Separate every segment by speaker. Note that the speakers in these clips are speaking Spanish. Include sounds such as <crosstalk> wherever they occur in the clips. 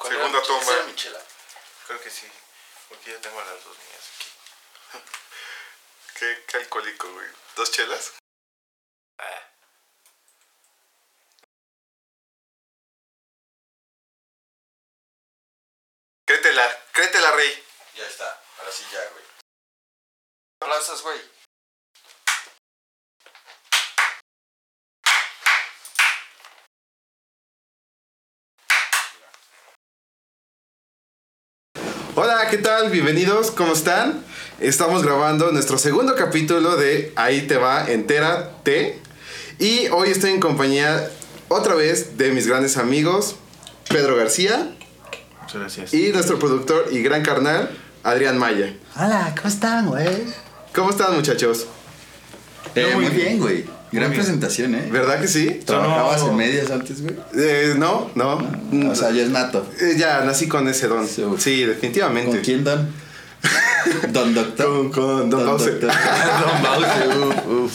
Speaker 1: ¿Cuál
Speaker 2: Segunda
Speaker 1: era?
Speaker 2: toma.
Speaker 1: ¿Esa era Michela?
Speaker 3: Creo que sí. Porque ya tengo a las dos niñas aquí. <laughs>
Speaker 2: ¿Qué, qué alcohólico, güey? ¿Dos chelas?
Speaker 3: Ah.
Speaker 2: Créetela, créetela, rey.
Speaker 1: Ya está. Ahora sí ya, güey. Aplausos, güey.
Speaker 2: Hola, ¿qué tal? Bienvenidos, ¿cómo están? Estamos grabando nuestro segundo capítulo de Ahí te va, entérate. Y hoy estoy en compañía otra vez de mis grandes amigos, Pedro García
Speaker 3: Muchas gracias.
Speaker 2: y nuestro productor y gran carnal, Adrián Maya.
Speaker 4: Hola, ¿cómo están, güey?
Speaker 2: ¿Cómo están, muchachos?
Speaker 4: Eh,
Speaker 3: muy
Speaker 4: muy bien, güey. Gran presentación, ¿eh?
Speaker 2: ¿Verdad que sí?
Speaker 4: ¿Trabajabas
Speaker 3: No.
Speaker 4: en medias antes, güey?
Speaker 2: Eh, no, no.
Speaker 4: O sea, ya es nato.
Speaker 2: Eh, ya nací con ese don.
Speaker 4: Sí.
Speaker 2: Sí, definitivamente.
Speaker 4: ¿Con quién, Don? <laughs> Don Doctor.
Speaker 2: Con, con Don Bause.
Speaker 4: Doctor. <laughs> Don Bause, <laughs> uf, uf.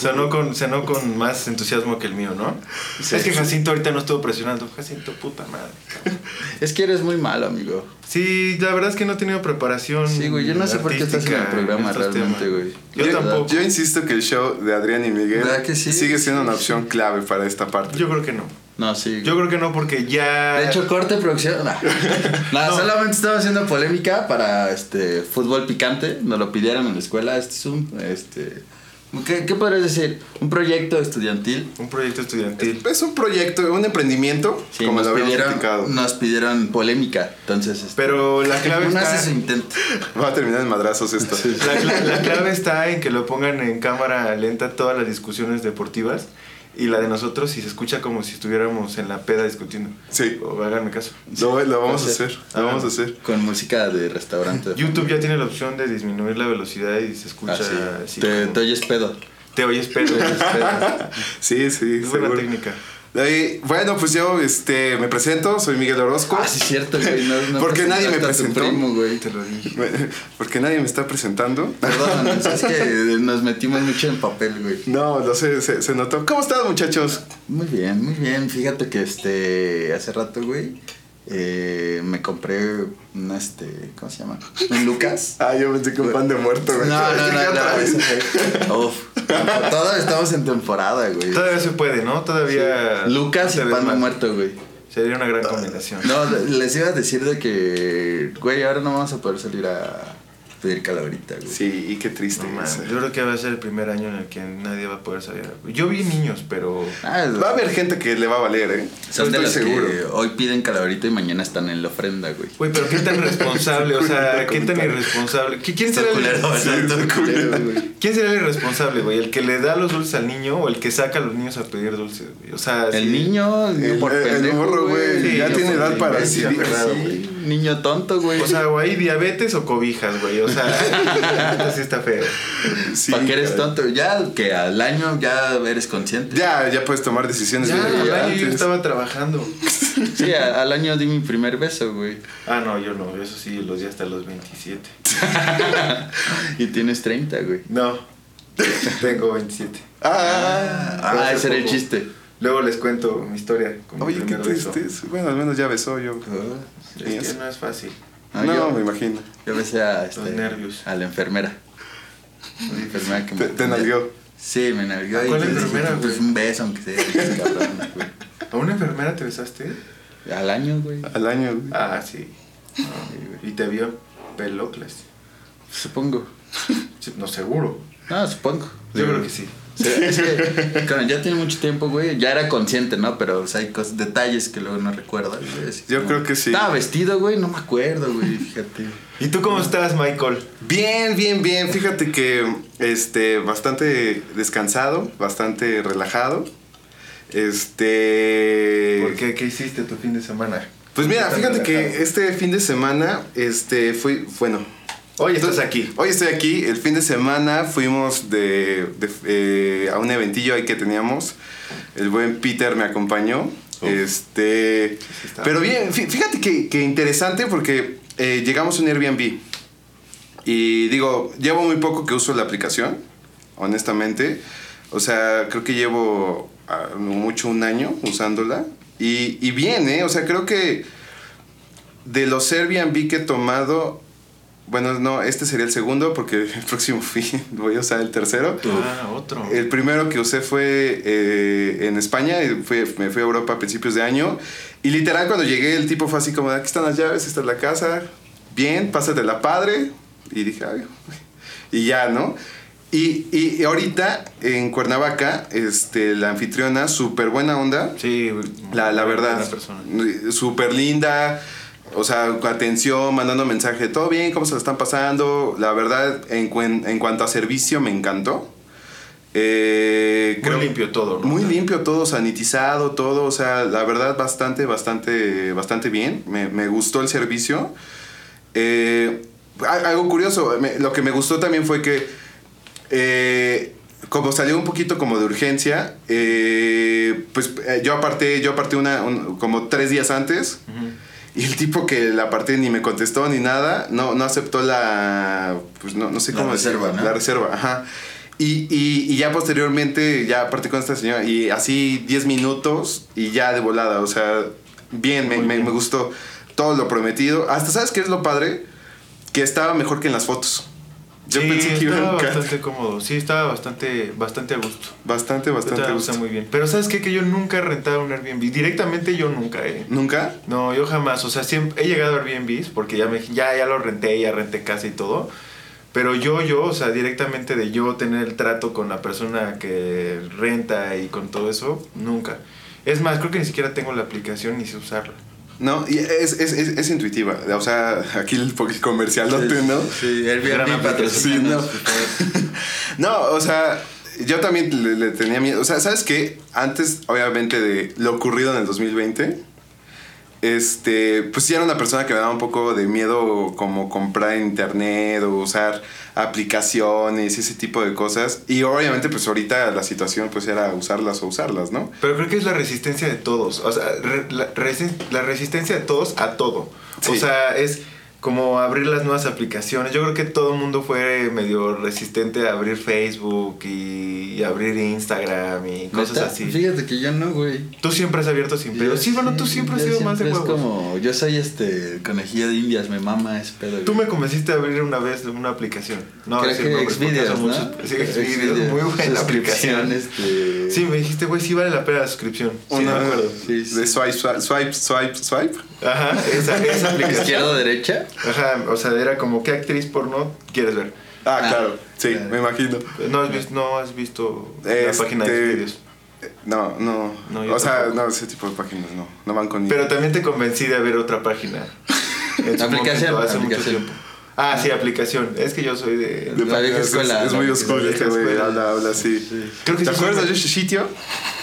Speaker 3: Cenó con, más entusiasmo que el mío, ¿no?
Speaker 4: Sí.
Speaker 3: es que Jacinto ahorita no estuvo presionando. Jacinto, puta madre.
Speaker 4: Es que eres muy malo, amigo.
Speaker 3: Sí, la verdad es que no he tenido preparación.
Speaker 4: Sí, güey, yo no sé por qué estás en el programa realmente,
Speaker 3: temas.
Speaker 4: güey.
Speaker 3: Yo,
Speaker 2: Yo-
Speaker 3: tampoco.
Speaker 2: Yo insisto que el show de Adrián y Miguel
Speaker 4: ¿Verdad que sí?
Speaker 2: sigue siendo una opción clave para esta parte.
Speaker 3: Yo creo que no.
Speaker 4: No, sí.
Speaker 3: Yo creo que no, porque ya.
Speaker 4: De hecho, corte producción. Nah. <laughs> Nah,
Speaker 3: No.
Speaker 4: solamente estaba haciendo polémica para este fútbol picante. Nos lo pidieron en la escuela. Este es un. Este, ¿qué, ¿Qué podrías decir? Un proyecto estudiantil.
Speaker 3: un proyecto estudiantil.
Speaker 2: Es un proyecto, un emprendimiento,
Speaker 4: Sí,
Speaker 2: como
Speaker 4: nos
Speaker 2: lo habíamos
Speaker 4: pidieron,
Speaker 2: platicado.
Speaker 4: nos pidieron polémica. Entonces, este,
Speaker 3: Pero la <laughs> clave
Speaker 4: uno
Speaker 3: está.
Speaker 4: hace su intento. <laughs>
Speaker 2: Va a terminar en madrazos esto.
Speaker 3: La clave está en que lo pongan en cámara lenta todas las discusiones deportivas y la de nosotros si se escucha como si estuviéramos en la peda discutiendo.
Speaker 2: Sí.
Speaker 3: O háganme caso.
Speaker 2: Lo, lo vamos a hacer, lo vamos a hacer.
Speaker 4: Con música de restaurante.
Speaker 3: YouTube ya tiene la opción de disminuir la velocidad y se escucha
Speaker 4: Ah, sí.
Speaker 3: así.
Speaker 4: te,
Speaker 3: como-
Speaker 4: te oyes pedo.
Speaker 3: te oyes pedo.
Speaker 4: Te oyes pedo. <laughs>
Speaker 2: Sí, sí,
Speaker 3: Es buena
Speaker 2: seguro.
Speaker 3: técnica.
Speaker 2: Ahí, bueno, pues yo este, me presento, soy Miguel Orozco.
Speaker 4: Ah, sí, es cierto, güey. No, no
Speaker 2: ¿Por qué nadie me presentó?
Speaker 4: primo, güey.
Speaker 3: Te lo dije.
Speaker 2: Porque nadie me está presentando.
Speaker 4: Perdón, <laughs> es que nos metimos mucho en papel, güey.
Speaker 2: No, no sé, se, se notó. ¿Cómo están, muchachos?
Speaker 4: Muy bien, muy bien. Fíjate que este hace rato, güey, eh, me compré un este, ¿cómo se llama? <laughs> Un Lucas.
Speaker 2: Ah, yo pensé que un pan de muerto,
Speaker 4: No,
Speaker 2: güey.
Speaker 4: no, no, no,
Speaker 2: vez. <laughs>
Speaker 4: eso fue- Uf. Todos estamos en temporada, güey.
Speaker 3: Todavía se puede, ¿no? Todavía.
Speaker 4: Lucas y pan de muerto, güey.
Speaker 3: Sería una gran combinación.
Speaker 4: No, les iba a decir de que, güey, ahora no vamos a poder salir a pedir calaverita, güey.
Speaker 2: Sí, y qué triste.
Speaker 3: No,
Speaker 2: es.
Speaker 3: yo creo que va a ser el primer año en el que nadie va a poder salir. Yo vi niños, pero.
Speaker 4: Ah,
Speaker 2: Va a haber gente que le va a valer, ¿eh?
Speaker 4: son de los
Speaker 2: seguro.
Speaker 4: que hoy piden calaverita y mañana están en la ofrenda, güey.
Speaker 3: Güey, pero qué tan responsable, o sea, qué tan irresponsable. ¿Qui- ¿Quién será,
Speaker 4: culero,
Speaker 3: el,
Speaker 4: culero, güey.
Speaker 3: ¿Quién será el irresponsable, güey? ¿El que le da los dulces al niño o el que saca a los niños a pedir dulces, güey? O sea,
Speaker 4: El
Speaker 3: sí.
Speaker 4: niño,
Speaker 2: El-
Speaker 4: por
Speaker 2: el
Speaker 4: pendejo,
Speaker 2: morro, güey,
Speaker 3: Sí,
Speaker 2: ya tiene edad para decidir.
Speaker 4: niño tonto, güey.
Speaker 3: O sea, o hay diabetes o cobijas, güey. O sea, <laughs> esto sí está feo.
Speaker 2: Sí,
Speaker 4: ¿Para qué eres tonto? Ya que al año ya eres consciente.
Speaker 2: Ya, ya puedes tomar decisiones
Speaker 3: Ya,
Speaker 2: bien
Speaker 3: al año yo estaba trabajando. <laughs>
Speaker 4: Sí, a- al año di mi primer beso, güey.
Speaker 3: Ah, no, yo no. Eso sí, los días hasta los 27. <laughs>
Speaker 4: Y tienes 30, güey.
Speaker 3: No, tengo 27.
Speaker 2: Ah,
Speaker 4: Ah,
Speaker 3: hace
Speaker 4: ese era el chiste.
Speaker 3: Luego les cuento mi historia. Con mi
Speaker 2: oye, qué
Speaker 3: primer beso.
Speaker 2: triste. Bueno, al menos ya besó yo.
Speaker 3: Es que no es fácil.
Speaker 4: Ah,
Speaker 2: no,
Speaker 4: yo,
Speaker 2: me imagino.
Speaker 4: yo besé a, este,
Speaker 3: nervios.
Speaker 4: a la enfermera. La enfermera que
Speaker 2: Te,
Speaker 4: me
Speaker 2: te nalgueó.
Speaker 4: Sí, me nalgueó.
Speaker 3: ¿A
Speaker 4: y
Speaker 3: cuál
Speaker 4: dije,
Speaker 3: enfermera,
Speaker 4: Pues un beso, aunque sea. <laughs> cabrón, güey.
Speaker 3: ¿A una enfermera te besaste?
Speaker 4: Al año, güey.
Speaker 2: Al año. güey.
Speaker 3: Ah, sí. Y te vio pelocles.
Speaker 4: Supongo.
Speaker 3: No, seguro.
Speaker 4: No, supongo.
Speaker 3: Yo creo que sí. <laughs>
Speaker 4: Es que, claro, ya tiene mucho tiempo, güey. Ya era consciente, ¿no? Pero o sea, hay cosas, detalles que luego no recuerdo. güey, así
Speaker 2: Yo
Speaker 4: como-
Speaker 2: creo que sí.
Speaker 4: Estaba vestido, güey, no me acuerdo, güey, fíjate. <laughs>
Speaker 3: ¿Y tú cómo estás, Michael?
Speaker 2: Bien, bien, bien. Fíjate que este bastante descansado, bastante relajado. Este.
Speaker 3: ¿Por qué? ¿Qué hiciste tu fin de semana?
Speaker 2: Pues mira,
Speaker 3: ¿Qué tan
Speaker 2: fíjate
Speaker 3: relajado?
Speaker 2: que este fin de semana, este, fui, bueno.
Speaker 3: Hoy estás aquí.
Speaker 2: Hoy estoy aquí. El fin de semana fuimos de, de, eh, a un eventillo ahí que teníamos. El buen Peter me acompañó. Este.
Speaker 3: Sí está.
Speaker 2: Pero bien, fí- fíjate que, que interesante porque eh, llegamos a un Airbnb. Y digo, llevo muy poco que uso la aplicación, honestamente. O sea, creo que llevo ah, mucho un año usándola. Y, y bien, ¿eh? O sea, creo que de los Airbnb que he tomado, bueno, no, este sería el segundo porque el <laughs> próximo fui, <laughs> voy a usar el tercero.
Speaker 3: Ah, otro.
Speaker 2: El primero que usé fue eh, en España, y fui- me fui a Europa a principios de año. Y literal cuando llegué el tipo fue así como, aquí están las llaves, esta es la casa, bien, pásate la padre. Y dije, ay, y ya, ¿no? Y, y, ahorita en Cuernavaca, este, la anfitriona, súper buena onda.
Speaker 3: Sí,
Speaker 2: La, la verdad, súper linda. O sea, atención, mandando mensaje, todo bien, cómo se lo están pasando. La verdad, en, cuen- en cuanto a servicio, me encantó. Eh,
Speaker 3: Muy limpio todo, ¿no?
Speaker 2: Muy limpio todo, sanitizado todo. O sea, la verdad, bastante, bastante, bastante bien. Me, me gustó el servicio. Eh, algo curioso, me- lo que me gustó también fue que eh, como salió un poquito como de urgencia, eh, pues eh, yo aparté, yo aparté una, un- como tres días antes.
Speaker 3: Ujú.
Speaker 2: Y el tipo que la aparté ni me contestó ni nada, no, no aceptó la, pues no, no sé
Speaker 4: La
Speaker 2: cómo
Speaker 4: reserva, ¿no?
Speaker 2: La reserva, ajá. Y, y, y ya posteriormente, ya aparté con esta señora y así 10 minutos y ya de volada, o sea, bien, me,
Speaker 3: Muy
Speaker 2: me-
Speaker 3: bien.
Speaker 2: me gustó todo lo prometido. Hasta, ¿sabes qué es lo padre? Que estaba mejor que en las fotos. Yo
Speaker 3: sí,
Speaker 2: pensé que iba
Speaker 3: estaba
Speaker 2: a
Speaker 3: bastante cómodo. Sí, estaba bastante, bastante a gusto.
Speaker 2: Bastante, bastante
Speaker 3: Estaba
Speaker 2: gusto.
Speaker 3: muy bien. Pero ¿sabes qué? Que yo nunca he rentado un Airbnb. Directamente yo nunca, eh.
Speaker 2: ¿Nunca?
Speaker 3: No, yo jamás. O sea, siempre he llegado a Airbnbs porque ya, me, ya, ya lo renté, ya renté casa y todo. Pero yo, yo, o sea, directamente de yo tener el trato con la persona que renta y con todo eso, nunca. Es más, creo que ni siquiera tengo la aplicación ni sé usarla.
Speaker 2: No, y es, es, es, es intuitiva. O sea, aquí el, comercial ¿no?
Speaker 4: Sí,
Speaker 3: Gran
Speaker 4: Airbnb
Speaker 3: aplicación.
Speaker 4: patrocina.
Speaker 2: Sí, <laughs> No, o sea, yo también le, le tenía miedo. O sea, ¿sabes qué? Antes, obviamente, de lo ocurrido en el 2020, este, pues sí era una persona que me daba un poco de miedo como comprar en internet o usar aplicaciones y ese tipo de cosas. Y obviamente, pues ahorita la situación pues era usarlas o usarlas, ¿no?
Speaker 3: Pero creo que es la resistencia de todos. O sea, re- la, resi- la resistencia de todos a todo. O
Speaker 2: Sí.
Speaker 3: sea, es como abrir las nuevas aplicaciones. Yo creo que todo el mundo fue medio resistente a abrir Facebook y, y abrir Instagram y cosas
Speaker 4: ¿Neta?
Speaker 3: así.
Speaker 4: Fíjate que yo no, güey.
Speaker 3: Tú siempre has abierto sin pedo. Sí, bueno, tú siempre has sido más de
Speaker 4: siempre
Speaker 3: huevos.
Speaker 4: Es como, yo soy este conejillo de indias, me mama ese pedo.
Speaker 3: Tú
Speaker 4: güey.
Speaker 3: me convenciste a abrir una vez una aplicación. No,
Speaker 4: Creo que Xvideos,
Speaker 3: son
Speaker 4: ¿no?
Speaker 3: muchos- Sí, Xvideos, muy buena aplicación.
Speaker 4: este...
Speaker 3: Sí, me dijiste, güey, sí vale la pena la suscripción. Sí,
Speaker 2: Una-
Speaker 3: me acuerdo.
Speaker 4: Sí, sí.
Speaker 2: De swipe, swipe, swipe, swipe, swipe.
Speaker 3: Ajá, esa, esa aplicación.
Speaker 4: Izquierda, derecha.
Speaker 3: Ajá, o sea, era como, ¿qué actriz porno quieres ver?
Speaker 2: Ah,
Speaker 4: Ah,
Speaker 2: claro. Sí,
Speaker 4: claro.
Speaker 2: me imagino.
Speaker 3: No has visto, no has visto
Speaker 2: Este-
Speaker 3: la página de vídeos.
Speaker 2: No, no.
Speaker 3: No, yo
Speaker 2: o sea,
Speaker 3: tampoco.
Speaker 2: no, ese tipo de páginas no. No van conmigo.
Speaker 3: Pero también te convencí de ver otra página. <laughs> En su
Speaker 4: Aplicación,
Speaker 3: momento, hace mucho
Speaker 4: aplicación.
Speaker 3: tiempo. Ah, sí, aplicación. Es que yo soy de...
Speaker 2: De
Speaker 4: La vieja
Speaker 2: páginas,
Speaker 4: escuela,
Speaker 2: Es, es muy oscuro este güey. Habla, habla así.
Speaker 3: Creo que
Speaker 2: ¿Te
Speaker 3: sí
Speaker 2: acuerdas de ese sitio?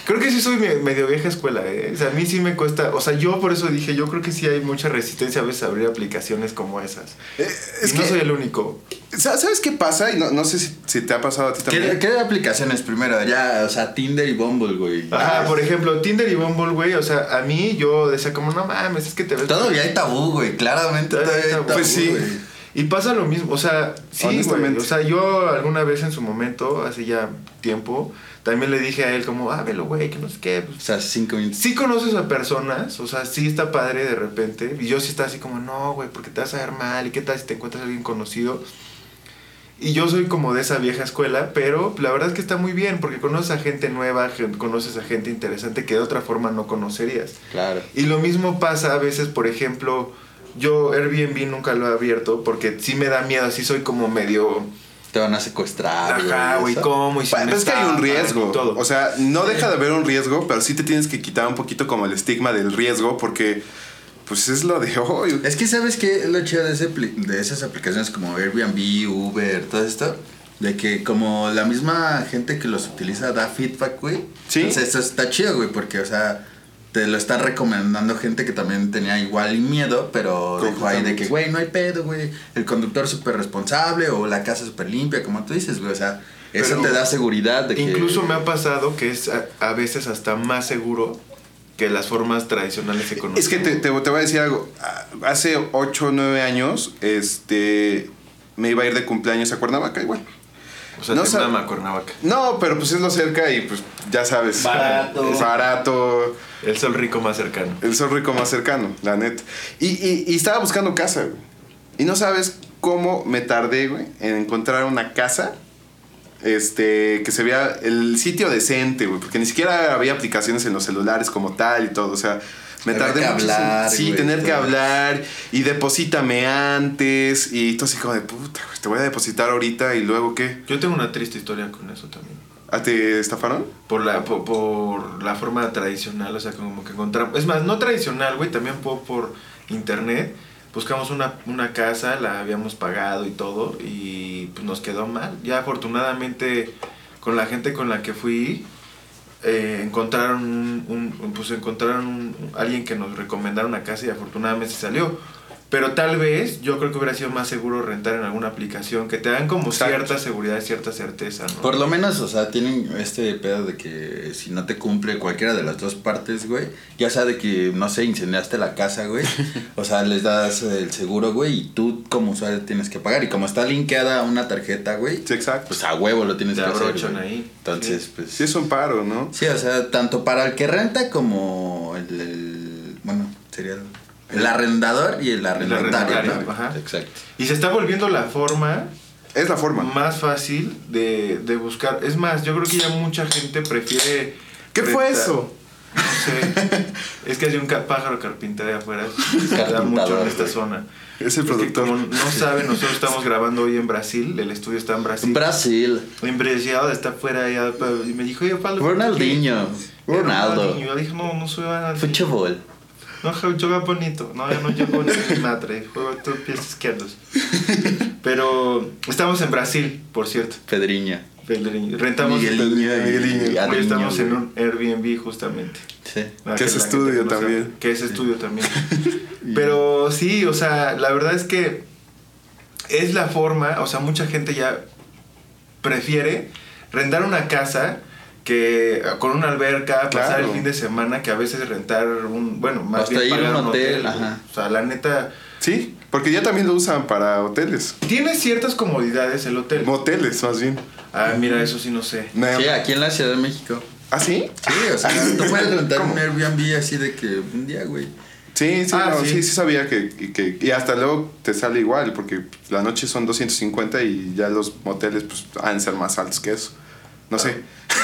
Speaker 3: Creo que sí soy me- medio vieja escuela, ¿eh? O sea, a mí sí me cuesta... O sea, yo por eso dije, yo creo que sí hay mucha resistencia a veces a abrir aplicaciones como esas.
Speaker 2: Eh, es
Speaker 3: y no
Speaker 2: que,
Speaker 3: soy el único.
Speaker 2: ¿sa- ¿Sabes qué pasa? Y no, no sé si, si te ha pasado a ti
Speaker 4: ¿Qué,
Speaker 2: también.
Speaker 4: ¿Qué aplicaciones primero? Ya, o sea, Tinder y Bumble, güey.
Speaker 3: Ajá, por ejemplo, Tinder y Bumble, güey. O sea, a mí yo decía como, no mames, es que te ves...
Speaker 4: Todavía hay tabú, güey. Claramente
Speaker 3: Todavía
Speaker 4: todavía
Speaker 3: hay tabú,
Speaker 2: Pues sí.
Speaker 4: güey.
Speaker 3: Y pasa lo mismo, o sea, sí, güey. O sea, yo alguna vez en su momento, hace ya tiempo, también le dije a él como, ah, velo, güey, que no sé qué.
Speaker 4: O
Speaker 3: Pues,
Speaker 4: sea, cinco minutos.
Speaker 3: sí conoces a personas, o sea, sí está padre de repente. Y yo sí estaba así como, no, güey, porque te vas a ver mal. ¿Y qué tal si te encuentras a alguien conocido? Y yo soy como de esa vieja escuela, pero la verdad es que está muy bien, porque conoces a gente nueva, conoces a gente interesante que de otra forma no conocerías.
Speaker 4: Claro.
Speaker 3: Y lo mismo pasa a veces, por ejemplo, yo Airbnb nunca lo he abierto porque sí me da miedo, así soy como medio...
Speaker 4: Te van a secuestrar.
Speaker 3: Ajá, güey. ¿cómo? Y si
Speaker 2: pero es que hay un riesgo.
Speaker 3: todo.
Speaker 2: O sea, no deja de haber un riesgo, pero sí te tienes que quitar un poquito como el estigma del riesgo, porque pues es lo de hoy.
Speaker 4: Es que, ¿sabes qué? es Lo chido de, ese apli- de esas aplicaciones como Airbnb, Uber, todo esto. De que como la misma gente que los utiliza da feedback, güey.
Speaker 2: Sí.
Speaker 4: Entonces eso está chido, güey, porque, o sea, te lo está recomendando gente que también tenía igual miedo, pero dijo ahí de que, güey, no hay pedo, güey. El conductor súper responsable o la casa súper limpia, como tú dices, güey. O sea, eso
Speaker 3: Pero
Speaker 4: te da seguridad de que...
Speaker 3: Incluso me ha pasado que es a, a veces hasta más seguro que las formas tradicionales que conocemos.
Speaker 2: Es que te, te- te voy a decir algo. Hace 8 o 9 años, este, me iba a ir de cumpleaños a Cuernavaca igual.
Speaker 3: O sea,
Speaker 2: No
Speaker 3: te
Speaker 2: sab-
Speaker 3: mama Cuernavaca.
Speaker 2: No, pero pues es lo cerca y pues ya sabes.
Speaker 4: Barato.
Speaker 2: Es barato.
Speaker 3: El sol rico más cercano.
Speaker 2: El sol rico más cercano, la neta. Y, y, y estaba buscando casa, güey. Y no sabes cómo me tardé, güey, en encontrar una casa. Este, que se vea el sitio decente, güey. Porque ni siquiera había aplicaciones en los celulares como tal y todo. O sea, me tardé
Speaker 4: que hablar,
Speaker 2: Sí,
Speaker 4: güey,
Speaker 2: tener que hablar. Y deposítame antes. Y todo así como de puta, güey. Te voy a depositar ahorita y luego qué.
Speaker 3: Yo tengo una triste historia con eso también.
Speaker 2: ¿A te estafaron?
Speaker 3: Por la, por, por la forma tradicional, o sea, como que encontramos... Es más, no tradicional, güey, también por, por internet. Buscamos una, una casa, la habíamos pagado y todo, y pues nos quedó mal. Ya afortunadamente, con la gente con la que fui, eh, encontraron un, un- pues encontraron un- alguien que nos recomendara una casa y afortunadamente salió. Pero tal vez yo creo que hubiera sido más seguro rentar en alguna aplicación que te dan como
Speaker 2: Exacto.
Speaker 3: cierta seguridad, cierta certeza, ¿no?
Speaker 4: Por lo menos, o sea, tienen este pedo de que si no te cumple cualquiera de las dos partes, güey, ya sea de que, no sé, incendiaste la casa, güey, <laughs> o sea, les das el seguro, güey, y tú como usuario tienes que pagar. Y como está linkeada una tarjeta, güey,
Speaker 2: Sí, exacto.
Speaker 4: pues a huevo lo tienes
Speaker 3: Te
Speaker 4: que hacer.
Speaker 3: ahí.
Speaker 4: Entonces,
Speaker 3: Sí.
Speaker 4: pues...
Speaker 2: Sí, es un paro, ¿no?
Speaker 4: Sí, o sea, tanto para el que renta como el, el- bueno, sería el, el arrendador y el arrendatario,
Speaker 3: arrendatario,
Speaker 4: ¿no?
Speaker 3: ajá.
Speaker 4: Exacto.
Speaker 3: Y se está volviendo la forma
Speaker 2: Es la forma.
Speaker 3: más fácil de, de buscar. Es más, yo creo que ya mucha gente prefiere.
Speaker 2: ¿Qué fue
Speaker 3: rentar-
Speaker 2: eso?
Speaker 3: No sé. <laughs> es que hay un pájaro carpintero de afuera. <laughs> Se da mucho en esta
Speaker 4: güey.
Speaker 3: zona.
Speaker 2: Es el productor.
Speaker 3: como no saben, nosotros estamos <laughs> grabando hoy en Brasil. El estudio está en Brasil.
Speaker 4: Brasil.
Speaker 3: En Brasil está afuera. Y me dijo, oye, Pablo.
Speaker 4: Ronaldinho.
Speaker 3: ¿qué?
Speaker 4: Ronaldo.
Speaker 3: Ronaldinho. Yo dije, no, no soy Ronaldinho. No, juega bonito. No, yo no <laughs> juego ni madre. Juego tus pies izquierdos. Pero estamos en Brasil, por cierto.
Speaker 4: Pedriño.
Speaker 3: Pedriño. Rentamos.
Speaker 4: Migueliño. y
Speaker 3: Hoy estamos en un Airbnb justamente.
Speaker 4: Sí.
Speaker 2: Que es estudio también.
Speaker 3: Que es estudio también. <laughs> Pero sí, o sea, la verdad es que es la forma, o sea, mucha gente ya prefiere rentar una casa que con una alberca, pasar
Speaker 2: Claro.
Speaker 3: el fin de semana, que a veces rentar un, bueno, más
Speaker 4: Hasta
Speaker 3: bien
Speaker 4: ir a
Speaker 3: pagar
Speaker 4: un hotel,
Speaker 3: güey.
Speaker 4: ajá.
Speaker 3: O sea, la neta,
Speaker 2: Sí, porque ya también lo usan para hoteles.
Speaker 3: tiene ciertas comodidades el hotel.
Speaker 2: Moteles, más bien.
Speaker 3: Ah, mira, eso sí no sé.
Speaker 4: Sí, aquí en la Ciudad de México.
Speaker 2: ¿Ah, sí?
Speaker 4: Sí, o sea, <laughs> tú puedes rentar un Airbnb así de que un día, güey.
Speaker 2: Sí, sí,
Speaker 3: Ah,
Speaker 2: no,
Speaker 3: sí.
Speaker 2: sí. sí, sabía que, que- que- Y hasta luego te sale igual, porque la noche son 250 y ya los moteles pues han de ser más altos que eso. No sé. <laughs>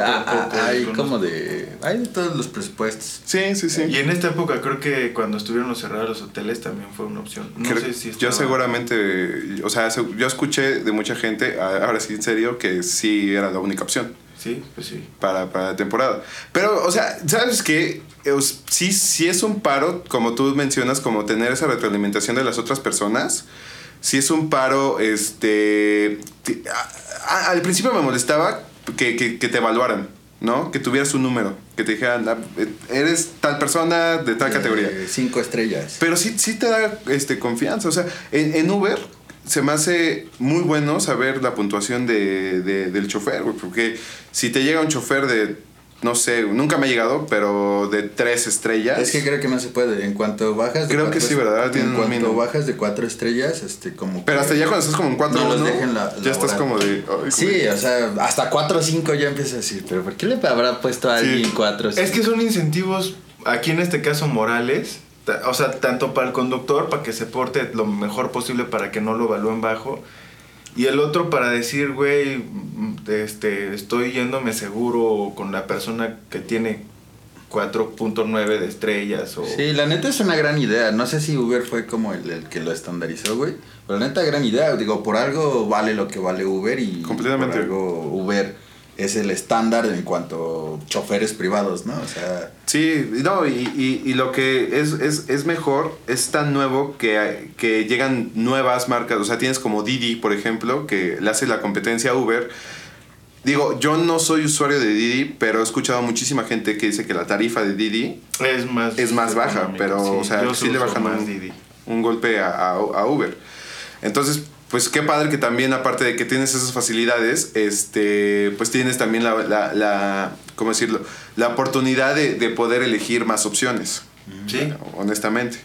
Speaker 4: Ah, ah, hay como de. Hay de todos los presupuestos.
Speaker 2: Sí, sí, sí.
Speaker 3: Y en esta época creo que cuando estuvieron cerrados los hoteles también fue una opción. No
Speaker 2: Creo-
Speaker 3: sé si
Speaker 2: yo
Speaker 3: estaba-
Speaker 2: seguramente, o sea, se- yo escuché de mucha gente, ahora sí en serio, que sí era la única opción
Speaker 3: Sí, pues sí.
Speaker 2: para, para la temporada. Pero, o sea, ¿sabes qué? Es- Sí, sí es un paro, como tú mencionas, como tener esa retroalimentación de las otras personas. Sí es un paro, este... que- a- a- al principio me molestaba que, que, que te evaluaran, ¿no? Que tuvieras un número, que te dijeran, ah, eres tal persona de tal categoría.
Speaker 4: Eh, cinco estrellas.
Speaker 2: Pero sí, sí te da este, confianza. O sea, en, en Uber se me hace muy bueno saber la puntuación de, de- del chofer, güey. Porque si te llega un chofer de, no sé, nunca me ha llegado, pero de tres estrellas.
Speaker 4: Es que creo que no se puede. En cuanto bajas de
Speaker 2: Creo
Speaker 4: cuatro
Speaker 2: que sí, ¿verdad? Tienen
Speaker 4: En
Speaker 2: un
Speaker 4: cuanto
Speaker 2: mínimo.
Speaker 4: bajas de cuatro estrellas, este, como.
Speaker 2: Pero
Speaker 4: que
Speaker 2: hasta ya cuando estás como en 4
Speaker 4: no los
Speaker 2: ¿no?
Speaker 4: dejen la-
Speaker 2: ya estás como de.
Speaker 4: Sí,
Speaker 2: güey.
Speaker 4: o sea, hasta 4 o 5 ya empiezas a decir, pero ¿por qué le habrá puesto a
Speaker 2: Sí.
Speaker 4: alguien 4
Speaker 3: Es que son incentivos, aquí en este caso morales, o sea, tanto para el conductor, para que se porte lo mejor posible para que no lo evalúen bajo, y el otro para decir, güey, mm, este, estoy yéndome seguro con la persona que tiene 4.9 de estrellas o...
Speaker 4: Sí, la neta es una gran idea. No sé si Uber fue como el, el que lo estandarizó, güey. Pero la neta, gran idea. Digo, por algo vale lo que vale Uber y
Speaker 2: Completamente.
Speaker 4: por algo Uber es el estándar en cuanto a choferes privados, ¿no? O sea,
Speaker 2: Sí, no, y, y, y lo que es, es, es mejor, es tan nuevo que, que llegan nuevas marcas. O sea, tienes como Didi, por ejemplo, que le hace la competencia a Uber. Digo, yo no soy usuario de Didi, pero he escuchado muchísima gente que dice que la tarifa de Didi
Speaker 3: Es más,
Speaker 2: es más baja, pero,
Speaker 3: sí.
Speaker 2: o sea, sí le bajan
Speaker 3: más
Speaker 2: un,
Speaker 3: Didi.
Speaker 2: un golpe a, a- a Uber. Entonces, pues qué padre que también, aparte de que tienes esas facilidades, este, pues tienes también la, la, la ¿cómo decirlo? La oportunidad de, de poder elegir más opciones,
Speaker 3: Sí.
Speaker 2: honestamente.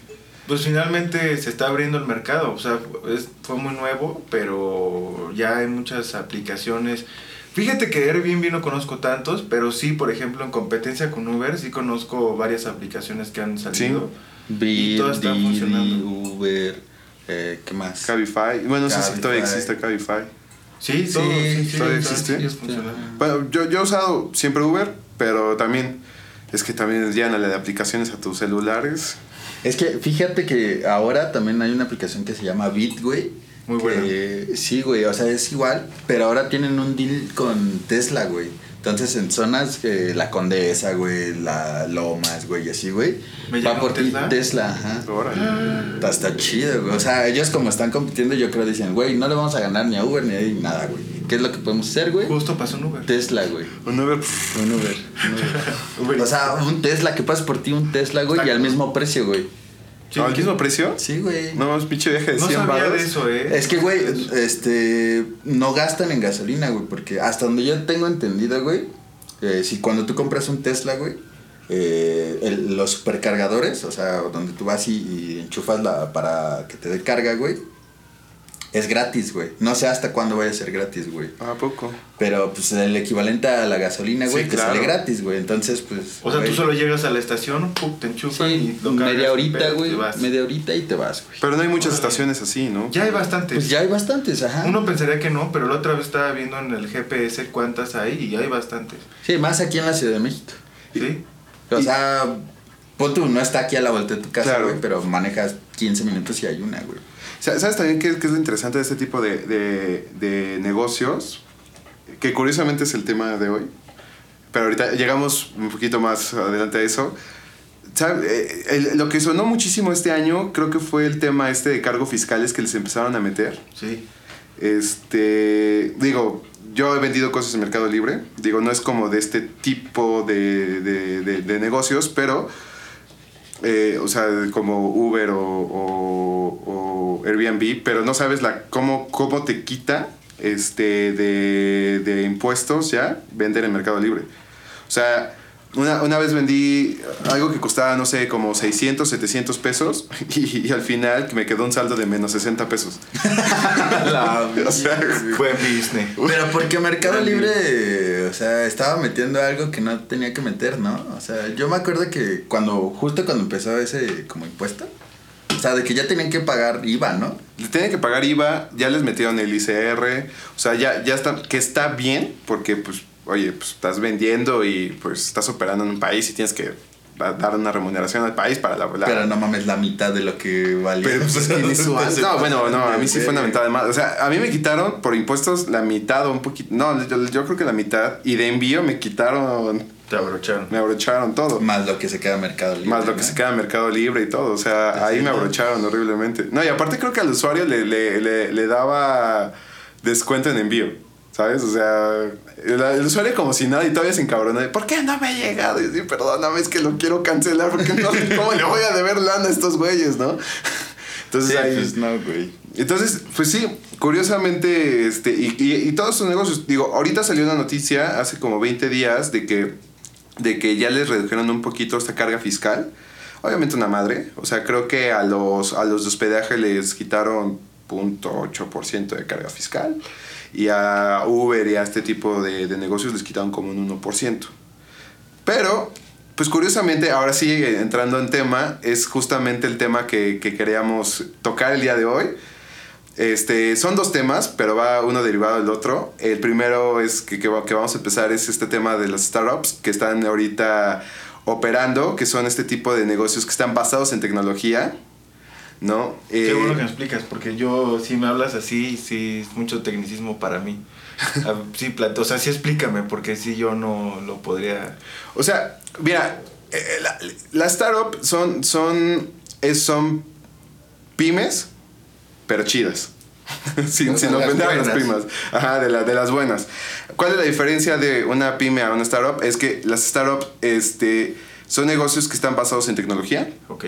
Speaker 3: Pues finalmente se está abriendo el mercado, o sea, es- fue muy nuevo, pero ya hay muchas aplicaciones. Fíjate que Airbnb no conozco tantos, pero sí, por ejemplo, en competencia con Uber, sí conozco varias aplicaciones que han salido. Y
Speaker 4: Bit,
Speaker 3: todas están funcionando.
Speaker 4: Uber, eh, ¿qué más?
Speaker 2: Cabify. Bueno, no sé si todavía existe Cabify.
Speaker 3: Sí, todo,
Speaker 4: Sí,
Speaker 3: sí, sí,
Speaker 2: todavía existe. Bueno, yo, yo he usado siempre Uber, pero también es que también llegan de aplicaciones a tus celulares.
Speaker 4: Es que fíjate que ahora también hay una aplicación que se llama Bit, güey.
Speaker 3: Muy
Speaker 4: que- Sí, güey, o sea, es igual, pero ahora tienen un deal con Tesla, güey. Entonces en zonas, eh, la Condesa, güey, la Lomas, güey, y así, güey.
Speaker 3: ¿Me
Speaker 4: Va por
Speaker 3: Tesla?
Speaker 4: Tesla, ajá. Está, está chido, güey. O sea, ellos como están compitiendo, yo creo dicen, güey, no le vamos a ganar ni a Uber ni a nada, güey. ¿Qué es lo que podemos hacer, güey?
Speaker 3: Justo pasó un Uber.
Speaker 4: Tesla, güey.
Speaker 2: Un Uber.
Speaker 4: Un Uber. un Uber. <laughs> O sea, un Tesla, que pase por ti un Tesla, güey, y al mismo precio, güey.
Speaker 3: Sí,
Speaker 2: ¿Al mismo precio?
Speaker 4: Sí, güey.
Speaker 2: No, es pinche viaje de
Speaker 3: no
Speaker 2: 100
Speaker 3: sabía
Speaker 2: baros.
Speaker 3: de eso, ¿eh?
Speaker 4: Es que, güey, este, no gastan en gasolina, güey, porque hasta donde yo tengo entendido, güey, eh, si cuando tú compras un Tesla, güey, eh, el- los supercargadores, o sea, donde tú vas y, y enchufas la para que te dé carga, güey, es gratis, güey. No sé hasta cuándo vaya a ser gratis, güey.
Speaker 2: ¿A poco?
Speaker 4: Pero, pues, el equivalente a la gasolina, güey,
Speaker 2: Sí,
Speaker 4: te
Speaker 2: claro.
Speaker 4: sale gratis, güey. Entonces, pues...
Speaker 3: O sea, tú solo llegas a la estación, ¡pum! te enchufan
Speaker 4: Sí,
Speaker 3: y lo cargas,
Speaker 4: media horita,
Speaker 3: pero
Speaker 4: güey, media horita y te vas, güey.
Speaker 2: Pero no hay muchas estaciones así, ¿no?
Speaker 3: Ya hay bastantes.
Speaker 4: Pues ya hay bastantes, ajá.
Speaker 3: Uno pensaría que no, pero la otra vez estaba viendo en el GPS cuántas hay y hay bastantes.
Speaker 4: Sí, más aquí en la Ciudad de México.
Speaker 3: ¿Sí?
Speaker 4: O sea, pon tú, no está aquí a la vuelta de tu casa,
Speaker 2: Claro.
Speaker 4: güey, pero manejas 15 minutos y hay una, güey.
Speaker 2: Sa- ¿Sabes también qué, qué es lo interesante de este tipo de, de- de negocios? Que curiosamente es el tema de hoy. Pero ahorita llegamos un poquito más adelante a eso. ¿Sabe? Eh, el- lo que sonó muchísimo este año creo que fue el tema este de cargos fiscales que les empezaron a meter.
Speaker 3: Sí.
Speaker 2: Este, digo, yo he vendido cosas en Mercado Libre. Digo, no es como de este tipo de, de- de- de negocios, pero, eh, o sea, como Uber o, o- o Airbnb, pero no sabes la, cómo, cómo te quita este, de, de impuestos ya vender en Mercado Libre. O sea, una, una vez vendí algo que costaba, no sé, como 600, 700 pesos <laughs> y, y al final me quedó un saldo de menos 60 pesos. <laughs> <laughs> O sea,
Speaker 3: Buen business.
Speaker 4: Pero porque Mercado. Libre, o sea, estaba metiendo algo que no tenía que meter, ¿no? O sea, yo me acuerdo que cuando, justo cuando empezó ese como impuesto, o sea, de que ya tenían que pagar IVA, ¿no?
Speaker 2: Le tienen que pagar IVA, ya les metieron el ICR, o sea, ya, ya está, que está bien, porque pues, oye, pues estás vendiendo y pues estás operando en un país y tienes que da- dar una remuneración al país para la... la-
Speaker 4: Pero no mames, la mitad de lo que valía.
Speaker 2: Pero, pues, <laughs> es que ni su-
Speaker 4: Entonces,
Speaker 2: No, bueno, no, a mí sí fue una mitad de más. O sea, a mí me quitaron por impuestos la mitad o un poquito. No, yo, yo creo que la mitad. Y de envío me quitaron,
Speaker 3: Te abrocharon.
Speaker 2: me abrocharon todo.
Speaker 4: Más lo que se queda Mercado Libre.
Speaker 2: Más lo que
Speaker 4: ¿no?
Speaker 2: se queda en Mercado Libre y todo. O sea,
Speaker 4: Así
Speaker 2: ahí me abrocharon horriblemente. No, y aparte creo que al usuario le, le, le, le daba descuento en envío. ¿Sabes? O sea, el, el usuario como si nada y todavía se encabrona. de, ¿Por qué no me ha llegado? Y yo, perdóname, es que lo quiero cancelar porque no sé cómo le voy a deber lana a estos güeyes, ¿no? <laughs> Entonces
Speaker 4: Sí,
Speaker 2: ahí...
Speaker 4: pues no, güey.
Speaker 2: Entonces, pues sí, curiosamente, este, y, y, y todos sus negocios, digo, ahorita salió una noticia hace como 20 días de que, de que ya les redujeron un poquito esta carga fiscal. Obviamente una madre, o sea, creo que a los, a los de hospedaje les quitaron 0.8% de carga fiscal y a Uber y a este tipo de, de negocios les quitaron como un 1%. Pero, pues curiosamente, ahora sí, entrando en tema, es justamente el tema que, que queríamos tocar el día de hoy. Este, son dos temas, pero va uno derivado del otro. El primero es que, que, que vamos a empezar es este tema de las startups que están ahorita operando, que son este tipo de negocios que están basados en tecnología, ¿no?
Speaker 3: Qué
Speaker 2: Eh,
Speaker 3: bueno que me explicas, porque yo, si me hablas así, sí, es mucho tecnicismo para mí. <laughs> Ah, sí, o sea, sí explícame, porque sí yo no lo podría...
Speaker 2: O sea, mira, eh, la- las startups son, son, es- son pymes, pero chidas. <laughs> sin,
Speaker 3: O sea,
Speaker 2: sin ofender a las pymes. Ajá, de, la- de las buenas. ¿Cuál es la diferencia de una pyme a una startup? Es que las startups este, son negocios que están basados en tecnología.
Speaker 3: Ok.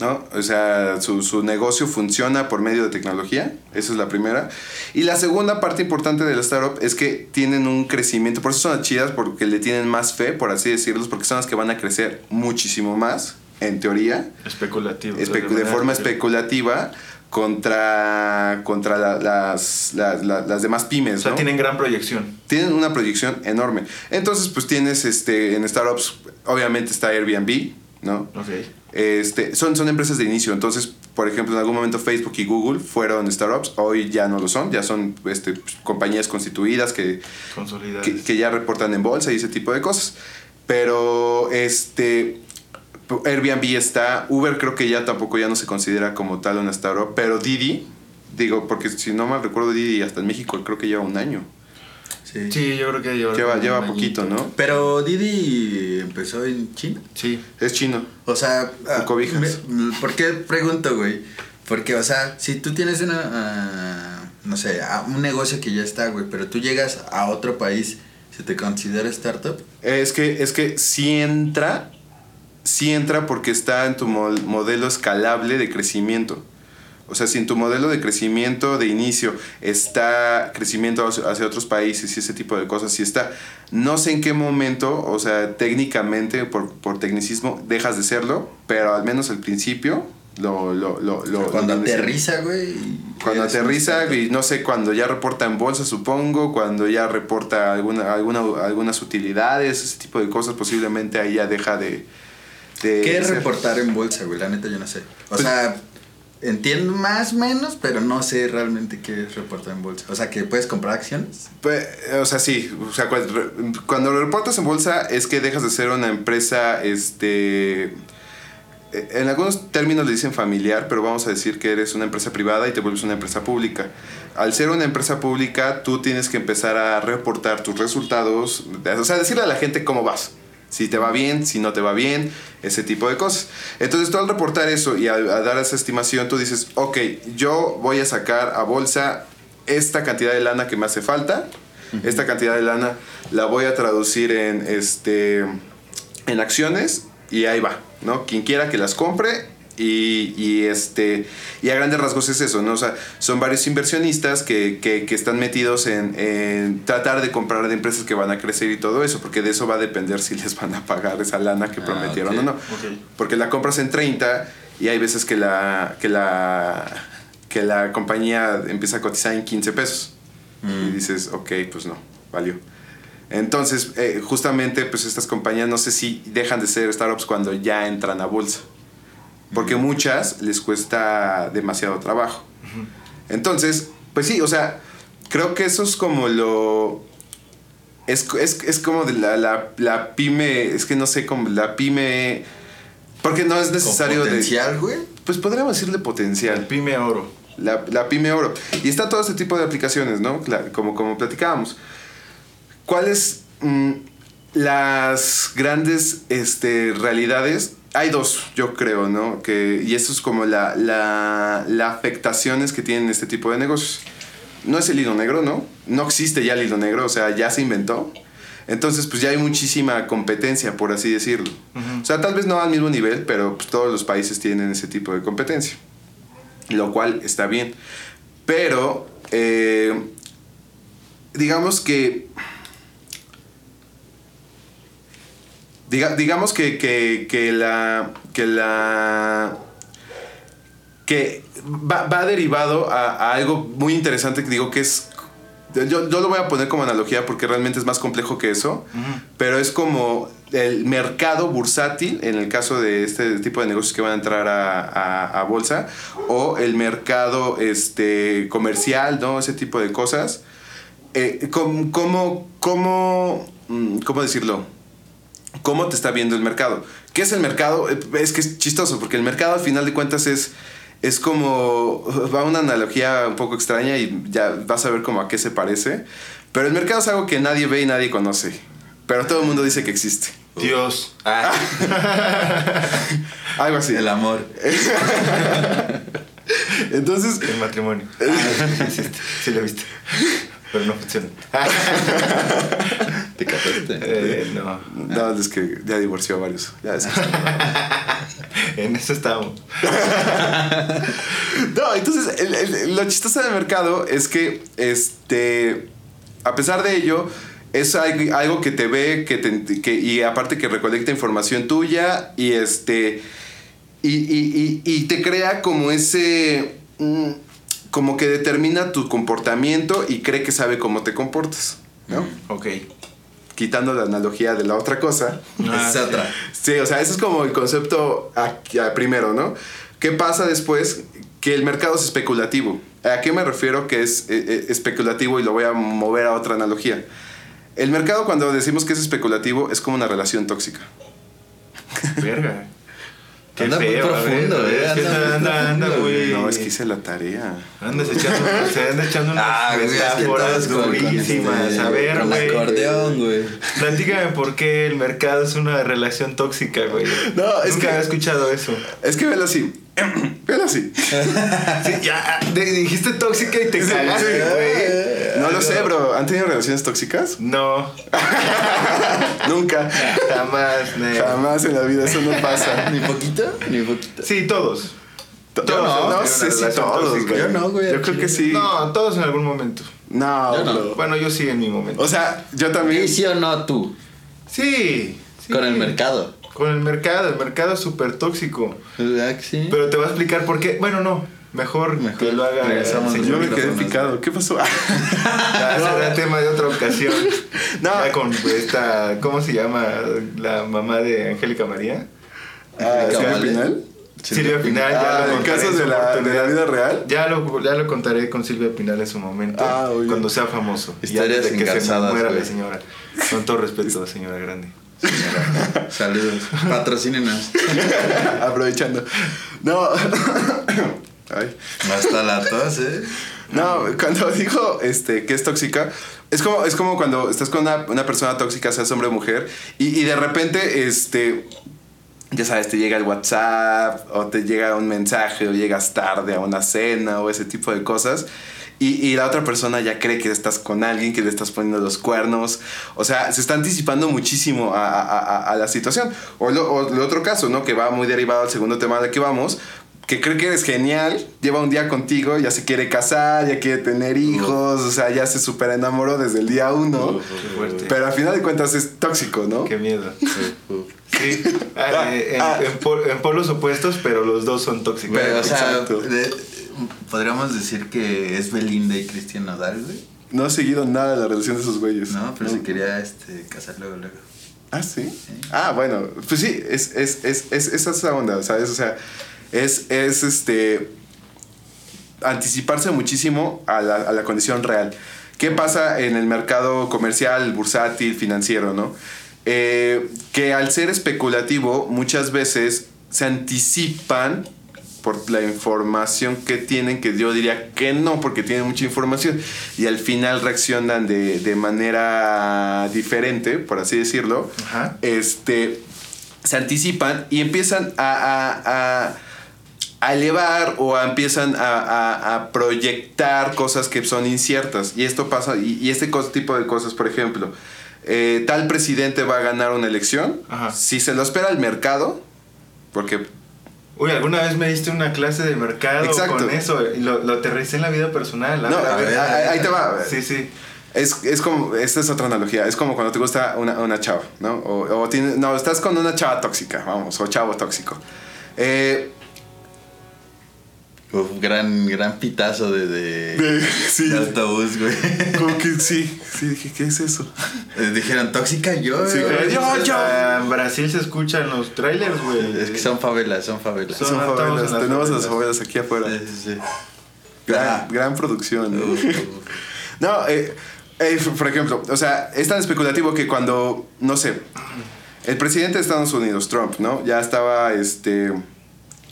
Speaker 2: ¿No? O sea, su, su negocio funciona por medio de tecnología, esa es la primera. Y la segunda parte importante de la startup es que tienen un crecimiento, por eso son las chidas, porque le tienen más fe, por así decirlo, porque son las que van a crecer muchísimo más en teoría,
Speaker 3: Especulativo.
Speaker 2: espe- de forma
Speaker 3: especulativa.
Speaker 2: especulativa contra, contra la- las, la- la- las demás pymes.
Speaker 3: O sea,
Speaker 2: ¿no?
Speaker 3: tienen gran proyección.
Speaker 2: tienen una proyección enorme. Entonces, pues tienes este, en startups, obviamente está Airbnb, ¿no?
Speaker 3: Ok.
Speaker 2: Este, son, son empresas de inicio. Entonces, por ejemplo, en algún momento Facebook y Google fueron startups, hoy ya no lo son, ya son este, compañías constituidas que, que ya reportan en bolsa y ese tipo de cosas. Pero este Airbnb está, Uber creo que ya tampoco ya no se considera como tal una startup, pero Didi, digo, porque si no mal recuerdo Didi hasta en México creo que lleva un año.
Speaker 4: Sí.
Speaker 3: Sí, yo creo que lleva.
Speaker 2: Lleva, poquito. ¿no?
Speaker 4: Pero Didi empezó en China.
Speaker 3: Sí.
Speaker 2: Es chino.
Speaker 4: O sea, ah,
Speaker 2: cobijas.
Speaker 4: me- ¿por qué pregunto, güey? Porque, o sea, si tú tienes una, ah, no sé, un negocio que ya está, güey, pero tú llegas a otro país, ¿se te considera startup?
Speaker 2: Es que, es que sí entra, sí entra porque está en tu modelo escalable de crecimiento. O sea, si en tu modelo de crecimiento de inicio está crecimiento hacia otros países y ese tipo de cosas, si está, no sé en qué momento, o sea, técnicamente, por, por tecnicismo, dejas de serlo, pero al menos al principio lo... lo, lo, lo-
Speaker 4: Cuando
Speaker 2: lo-
Speaker 4: aterriza, güey.
Speaker 2: Cuando aterriza y no sé, cuando ya reporta en bolsa, supongo, cuando ya reporta alguna, alguna, algunas utilidades, ese tipo de cosas, posiblemente ahí ya deja de... de
Speaker 4: ¿Qué es
Speaker 2: ser.
Speaker 4: reportar en bolsa, güey? La neta yo no sé. O
Speaker 2: Pues-
Speaker 4: sea, entiendo más o menos, pero no sé realmente qué es reportar en bolsa. O sea, que puedes comprar acciones.
Speaker 2: Pues, o sea, sí, o sea, cuando, lo reportas en bolsa es que dejas de ser una empresa, este... En algunos términos le dicen familiar, pero vamos a decir que eres una empresa privada y te vuelves una empresa pública. Al ser una empresa pública, tú tienes que empezar a reportar tus resultados, o sea, decirle a la gente cómo vas. Si te va bien, si no te va bien, ese tipo de cosas. Entonces, tú al reportar eso y a, a dar esa estimación, tú dices, ok, yo voy a sacar a bolsa esta cantidad de lana que me hace falta. Esta cantidad de lana la voy a traducir en, este, en acciones y ahí va, ¿no? Quien quiera que las compre y, y, este, y a grandes rasgos es eso, ¿no? O sea, son varios inversionistas que, que, que están metidos en, en tratar de comprar de empresas que van a crecer y todo eso, porque de eso va a depender si les van a pagar esa lana que
Speaker 4: Ah,
Speaker 2: prometieron
Speaker 4: ok.
Speaker 2: o no.
Speaker 3: Ok.
Speaker 2: Porque la compras en 30 y hay veces que la, que la, que la compañía empieza a cotizar en 15 pesos. Y dices, ok, pues no, valió. Entonces, eh, justamente, pues estas compañías no sé si dejan de ser startups cuando ya entran a bolsa. Porque muchas les cuesta demasiado trabajo. Entonces, pues sí, o sea, creo que eso es como lo... Es, es, es como de la, la, la pyme, es que no sé, como la pyme... Porque no es necesario
Speaker 4: Con potencial, güey.
Speaker 2: Pues podríamos decirle potencial.
Speaker 3: El pyme oro.
Speaker 2: La, la pyme oro. Y está todo este tipo de aplicaciones, ¿no? Como, como platicábamos. ¿Cuáles mm, las grandes este, realidades? Hay dos, yo creo, ¿no? Que, y eso es como la, la, la afectaciones que tienen este tipo de negocios. No es el hilo negro, ¿no? No existe ya el hilo negro, o sea, ya se inventó. Entonces, pues ya hay muchísima competencia, por así decirlo. O sea, tal vez no al mismo nivel, pero pues, todos los países tienen ese tipo de competencia lo cual está bien. Pero, eh, digamos que... diga- digamos que, que, que la... Que la... Que va, va derivado a, a algo muy interesante que digo que es... Yo, yo lo voy a poner como analogía porque realmente es más complejo que eso, pero es como el mercado bursátil, en el caso de este tipo de negocios que van a entrar a, a- a bolsa, o el mercado este, comercial, ¿no? Ese tipo de cosas. Eh, ¿cómo, cómo, cómo, mm, cómo decirlo? ¿Cómo te está viendo el mercado? ¿Qué es el mercado? Eh, Es que es chistoso, porque el mercado al final de cuentas es, es como, <laughs> va una analogía un poco extraña y ya vas a ver como a qué se parece, pero el mercado es algo que nadie ve y nadie conoce, pero todo el mundo dice que existe.
Speaker 3: Dios. Ah. <laughs>
Speaker 2: Algo así.
Speaker 4: El amor. <laughs>
Speaker 2: Entonces,
Speaker 3: El matrimonio. sí, sí lo viste. Pero no funciona. <laughs>
Speaker 4: ¿Te casaste?
Speaker 3: Eh, no.
Speaker 2: no, es que ya divorció a varios. Ya es que- <laughs>
Speaker 3: En eso estábamos. <laughs>
Speaker 2: No, entonces el- el- lo chistoso del mercado es que, este, a pesar de ello, es algo, algo que te ve, que te- que- y aparte que recolecta información tuya y este y, y- y- y te crea como ese... mm, como que determina tu comportamiento y cree que sabe cómo te comportas, ¿no?
Speaker 3: Ok.
Speaker 2: Quitando la analogía de la otra cosa.
Speaker 3: Ah,
Speaker 4: es otra.
Speaker 2: Sí, o sea, ese es como el concepto aquí- primero, ¿no? ¿Qué pasa después? Que el mercado es especulativo. ¿A qué me refiero que es eh, eh, especulativo y lo voy a mover a otra analogía? El mercado cuando decimos que es especulativo es como una relación tóxica.
Speaker 3: Verga. <laughs> Qué
Speaker 4: Anda muy
Speaker 3: feo, ver,
Speaker 4: profundo,
Speaker 3: ver,
Speaker 4: eh,
Speaker 3: es que
Speaker 4: anda muy
Speaker 3: anda, anda,
Speaker 4: profundo,
Speaker 3: güey.
Speaker 2: No, es que hice la tarea.
Speaker 3: Andas echando, se anda echando unas
Speaker 4: Ah, güey,
Speaker 3: metáforas durísimas.
Speaker 4: este-
Speaker 3: a ver,
Speaker 4: con
Speaker 3: güey.
Speaker 4: acordeón, güey.
Speaker 3: Platícame por qué el mercado es una relación tóxica, güey.
Speaker 2: No, es
Speaker 3: Nunca
Speaker 2: que-
Speaker 3: había escuchado eso.
Speaker 2: Es que velo así. <clears throat> así.
Speaker 3: Sí, ya, de- dijiste tóxica y te cagaste, güey.
Speaker 2: No lo sé, bro. ¿Han tenido relaciones tóxicas?
Speaker 3: No, <laughs>
Speaker 2: Nunca.
Speaker 3: jamás, ne.
Speaker 2: Jamás en la vida eso no pasa. <laughs>
Speaker 4: Ni poquito, ni poquito.
Speaker 3: Sí, todos.
Speaker 2: To-
Speaker 3: Todos
Speaker 2: no, no sé si todos,
Speaker 3: tóxica.
Speaker 2: güey.
Speaker 4: Yo no, güey.
Speaker 2: Yo creo que sí.
Speaker 3: No, todos en algún momento.
Speaker 2: No,
Speaker 4: Yo.
Speaker 3: Bueno, yo sí en mi momento.
Speaker 2: O sea, yo también.
Speaker 4: ¿Y sí o no tú?
Speaker 3: Sí. sí.
Speaker 4: Con el mercado.
Speaker 3: Con el mercado. El mercado es súper tóxico.
Speaker 4: ¿Verdad que sí?
Speaker 3: Pero te voy a explicar por qué. Bueno, no. Mejor,
Speaker 4: Mejor
Speaker 3: que lo haga.
Speaker 4: regresamos
Speaker 2: Yo
Speaker 3: señor.
Speaker 2: me quedé picado. ¿Qué pasó? <laughs> <laughs>
Speaker 3: Ya, será tema de otra ocasión. <laughs>
Speaker 2: No.
Speaker 3: Ya con esta. ¿Cómo se llama? La mamá de Angélica María.
Speaker 2: Ah,
Speaker 4: Angélica
Speaker 2: ¿Silvia. Pinal?
Speaker 3: Silvia Pinal. ya
Speaker 2: Ah,
Speaker 3: lo
Speaker 2: en
Speaker 3: en
Speaker 2: de la, de la
Speaker 3: oportunidad.
Speaker 2: vida real.
Speaker 3: Ya lo, ya lo contaré con Silvia Pinal en su momento.
Speaker 2: Ah,
Speaker 3: cuando sea famoso. Y
Speaker 4: Historias
Speaker 3: antes de que se muera la señora. Con todo respeto, señora grande.
Speaker 4: Señora, Saludos. Patrocínenos.
Speaker 2: Aprovechando. No. Ay.
Speaker 4: Hasta la tos, ¿eh?
Speaker 2: No, cuando digo este, que es tóxica, es como, es como cuando estás con una, una persona tóxica, seas hombre o mujer, y, y de repente, este, ya sabes, te llega el WhatsApp, o te llega un mensaje, o llegas tarde a una cena, o ese tipo de cosas. Y, y la otra persona ya cree que estás con alguien, que le estás poniendo los cuernos. O sea, se está anticipando muchísimo a, a- a- a la situación. O lo, o lo otro caso, ¿no? Que va muy derivado al segundo tema del que vamos. Que cree que eres genial, lleva un día contigo, ya se quiere casar, ya quiere tener hijos, o sea, ya se super enamoró desde el día uno.
Speaker 3: Qué fuerte.
Speaker 2: Pero al final de cuentas es tóxico, ¿no?
Speaker 3: Qué miedo. <laughs> Sí. Ah, eh, en,
Speaker 2: ah.
Speaker 3: en pol- en polos opuestos, pero los dos son tóxicos.
Speaker 4: Pero, o sea,
Speaker 2: Exacto.
Speaker 4: de- podríamos decir que es Belinda y Cristian Nodal, güey.
Speaker 2: No he seguido nada de la relación de esos güeyes.
Speaker 4: No, pero se quería este, casar luego, luego.
Speaker 2: Ah, ¿sí? Ah, bueno, pues sí, es, es, es, es, es esa onda, ¿sabes? O sea, es, es este anticiparse muchísimo a la, a la condición real. ¿Qué pasa en el mercado comercial, bursátil, financiero, no? Eh, que al ser especulativo, muchas veces se anticipan por la información que tienen, que yo diría que no, porque tienen mucha información, y al final reaccionan de, de manera diferente, por así decirlo,
Speaker 3: Ajá.
Speaker 2: este, se anticipan y empiezan a, a- a- a elevar o a- empiezan a, a- a proyectar cosas que son inciertas. Y esto pasa, y, y este tipo de cosas, por ejemplo, eh, tal presidente va a ganar una elección,
Speaker 3: Ajá.
Speaker 2: si se lo espera el mercado, porque
Speaker 3: Uy, alguna vez me diste una clase de mercado
Speaker 2: Exacto.
Speaker 3: con eso y lo, lo aterricé en la vida personal.
Speaker 2: No,
Speaker 3: a
Speaker 2: a ver, ahí te va.
Speaker 3: Sí, sí.
Speaker 2: Es, es como, esta es otra analogía, es como cuando te gusta una, una chava, ¿no? O, o tiene- no, estás con una chava tóxica, vamos, o chavo tóxico. Eh,
Speaker 4: Uf, gran, gran pitazo de, de,
Speaker 2: de- sí,
Speaker 4: de autobús, güey.
Speaker 2: como que sí, sí, dije, ¿qué es eso?
Speaker 4: Eh, Dijeron, tóxica yo,
Speaker 2: Sí,
Speaker 4: güey.
Speaker 2: Yo, yo.
Speaker 3: En Brasil se escuchan los trailers, güey.
Speaker 4: Es que son favelas, son favelas.
Speaker 3: Son-
Speaker 2: Son favelas,
Speaker 3: en las
Speaker 2: tenemos las
Speaker 3: favelas.
Speaker 2: favelas aquí afuera.
Speaker 4: Sí, sí, sí.
Speaker 2: Gran,
Speaker 4: Ah.
Speaker 2: gran producción.
Speaker 4: uf.
Speaker 2: No, eh, eh, por ejemplo, o sea, es tan especulativo que cuando, no sé, el presidente de Estados Unidos, Trump, ¿no? Ya estaba este,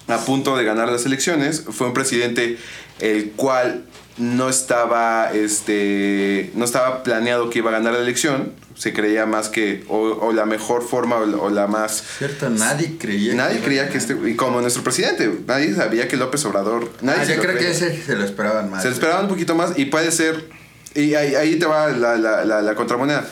Speaker 2: a punto de ganar las elecciones. Fue un presidente el cual no estaba, este, no estaba planeado que iba a ganar la elección. Se creía más que, o, o la mejor forma, o, la- o la más...
Speaker 4: Cierto, nadie creía.
Speaker 2: Nadie creía que este, y como nuestro presidente, nadie sabía que López Obrador, nadie
Speaker 4: Ah, yo
Speaker 2: lo
Speaker 4: creo que ese se lo esperaban más.
Speaker 2: Se
Speaker 4: güey.
Speaker 2: esperaba un poquito más y puede ser. Y ahí, ahí te va la, la, la, la contramoneda.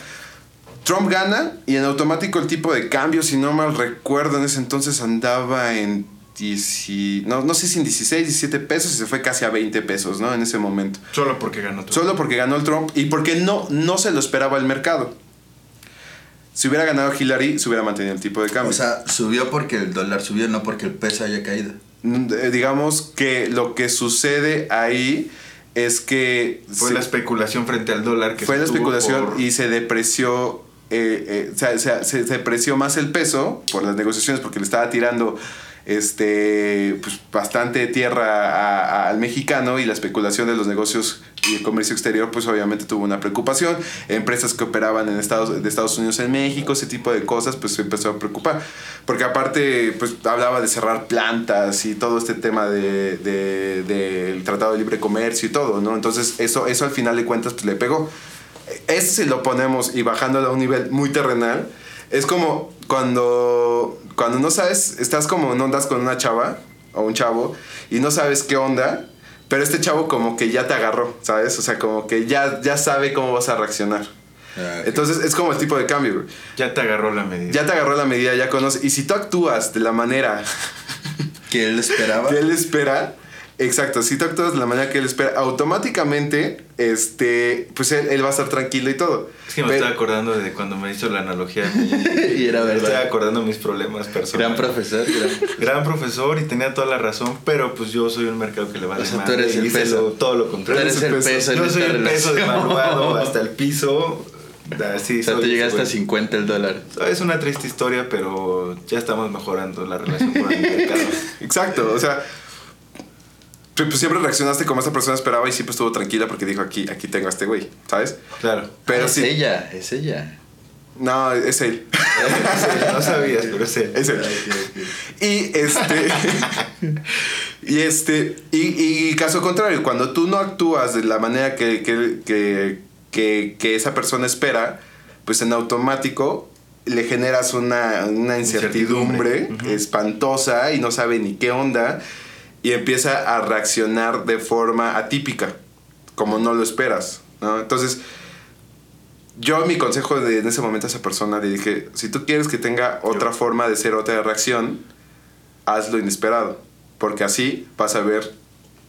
Speaker 2: Trump gana y en automático el tipo de cambio, si no mal recuerdo, en ese entonces andaba en. 10 no, no sé si en 16, 17 pesos y se fue casi a 20 pesos, ¿no? En ese momento.
Speaker 3: Solo porque ganó todo.
Speaker 2: Solo porque ganó el Trump y porque no, no se lo esperaba el mercado. Si hubiera ganado Hillary, se hubiera mantenido el tipo de cambio.
Speaker 4: O sea, subió porque el dólar subió, no porque el peso haya caído.
Speaker 2: Mm, eh, digamos que lo que sucede ahí es que
Speaker 3: Fue
Speaker 2: se-
Speaker 3: la especulación frente al dólar que
Speaker 2: fue la especulación
Speaker 3: por-
Speaker 2: y se depreció eh, eh, o sea, se, se- se depreció más el peso por las negociaciones porque le estaba tirando este pues bastante tierra al mexicano y la especulación de los negocios y el comercio exterior pues obviamente tuvo una preocupación. Empresas que operaban en Estados de Estados Unidos en México ese tipo de cosas pues se empezó a preocupar. Porque aparte pues hablaba de cerrar plantas y todo este tema de, de- del tratado de libre comercio y todo no entonces eso eso al final de cuentas pues le pegó. Ese si lo ponemos y bajándolo a un nivel muy terrenal, es como cuando, cuando no sabes, estás como en ondas con una chava o un chavo y no sabes qué onda, pero este chavo como que ya te agarró, ¿sabes? O sea, como que ya, ya sabe cómo vas a reaccionar.
Speaker 4: Ah.
Speaker 2: Entonces es como el tipo de cambio, güey.
Speaker 3: Ya te agarró la medida.
Speaker 2: Ya te agarró la medida, ya conoce. Y si tú actúas de la manera <laughs>
Speaker 4: que él esperaba.
Speaker 2: que él espera, exacto, si tú actúas de la manera que él espera, automáticamente, este, pues él, él va a estar tranquilo y todo.
Speaker 3: Es que me
Speaker 2: Pero-
Speaker 3: estaba acordando de cuando me hizo la analogía. <laughs>
Speaker 4: y era
Speaker 3: me estaba
Speaker 4: verdad.
Speaker 3: acordando de mis problemas
Speaker 4: Gran
Speaker 3: personales.
Speaker 4: profesor. gran-
Speaker 3: Gran profesor y tenía toda la razón, pero pues yo soy un mercado que le va a
Speaker 4: O sea, tú eres el peso.
Speaker 3: lo- todo lo
Speaker 4: Tú
Speaker 3: contrario.
Speaker 4: eres el peso en
Speaker 3: Yo soy el peso devaluado <laughs> hasta el piso. Así
Speaker 4: O sea, tú
Speaker 3: soy,
Speaker 4: llegaste a
Speaker 3: güey.
Speaker 4: 50 el dólar.
Speaker 3: Es una triste historia, pero ya estamos mejorando la relación con el mercado. <laughs>
Speaker 2: Exacto, o sea, pues pues, siempre reaccionaste como esta persona esperaba y siempre estuvo tranquila porque dijo aquí, aquí tengo a este güey, ¿sabes?
Speaker 3: Claro.
Speaker 2: Pero
Speaker 4: es
Speaker 2: sí,
Speaker 4: ella, es ella.
Speaker 2: no, es él. <laughs>
Speaker 3: no sabías, pero es él.
Speaker 2: Es él. Y este. <laughs> y este. Y, y caso contrario, cuando tú no actúas de la manera que, que, que, que- que esa persona espera, pues en automático le generas una, una incertidumbre, espantosa y no sabe ni qué onda. Y empieza a reaccionar de forma atípica, como no lo esperas. Entonces, yo mi consejo de, en ese momento a esa persona le dije, si tú quieres que tenga otra forma de ser, otra reacción, hazlo inesperado. Porque así vas a ver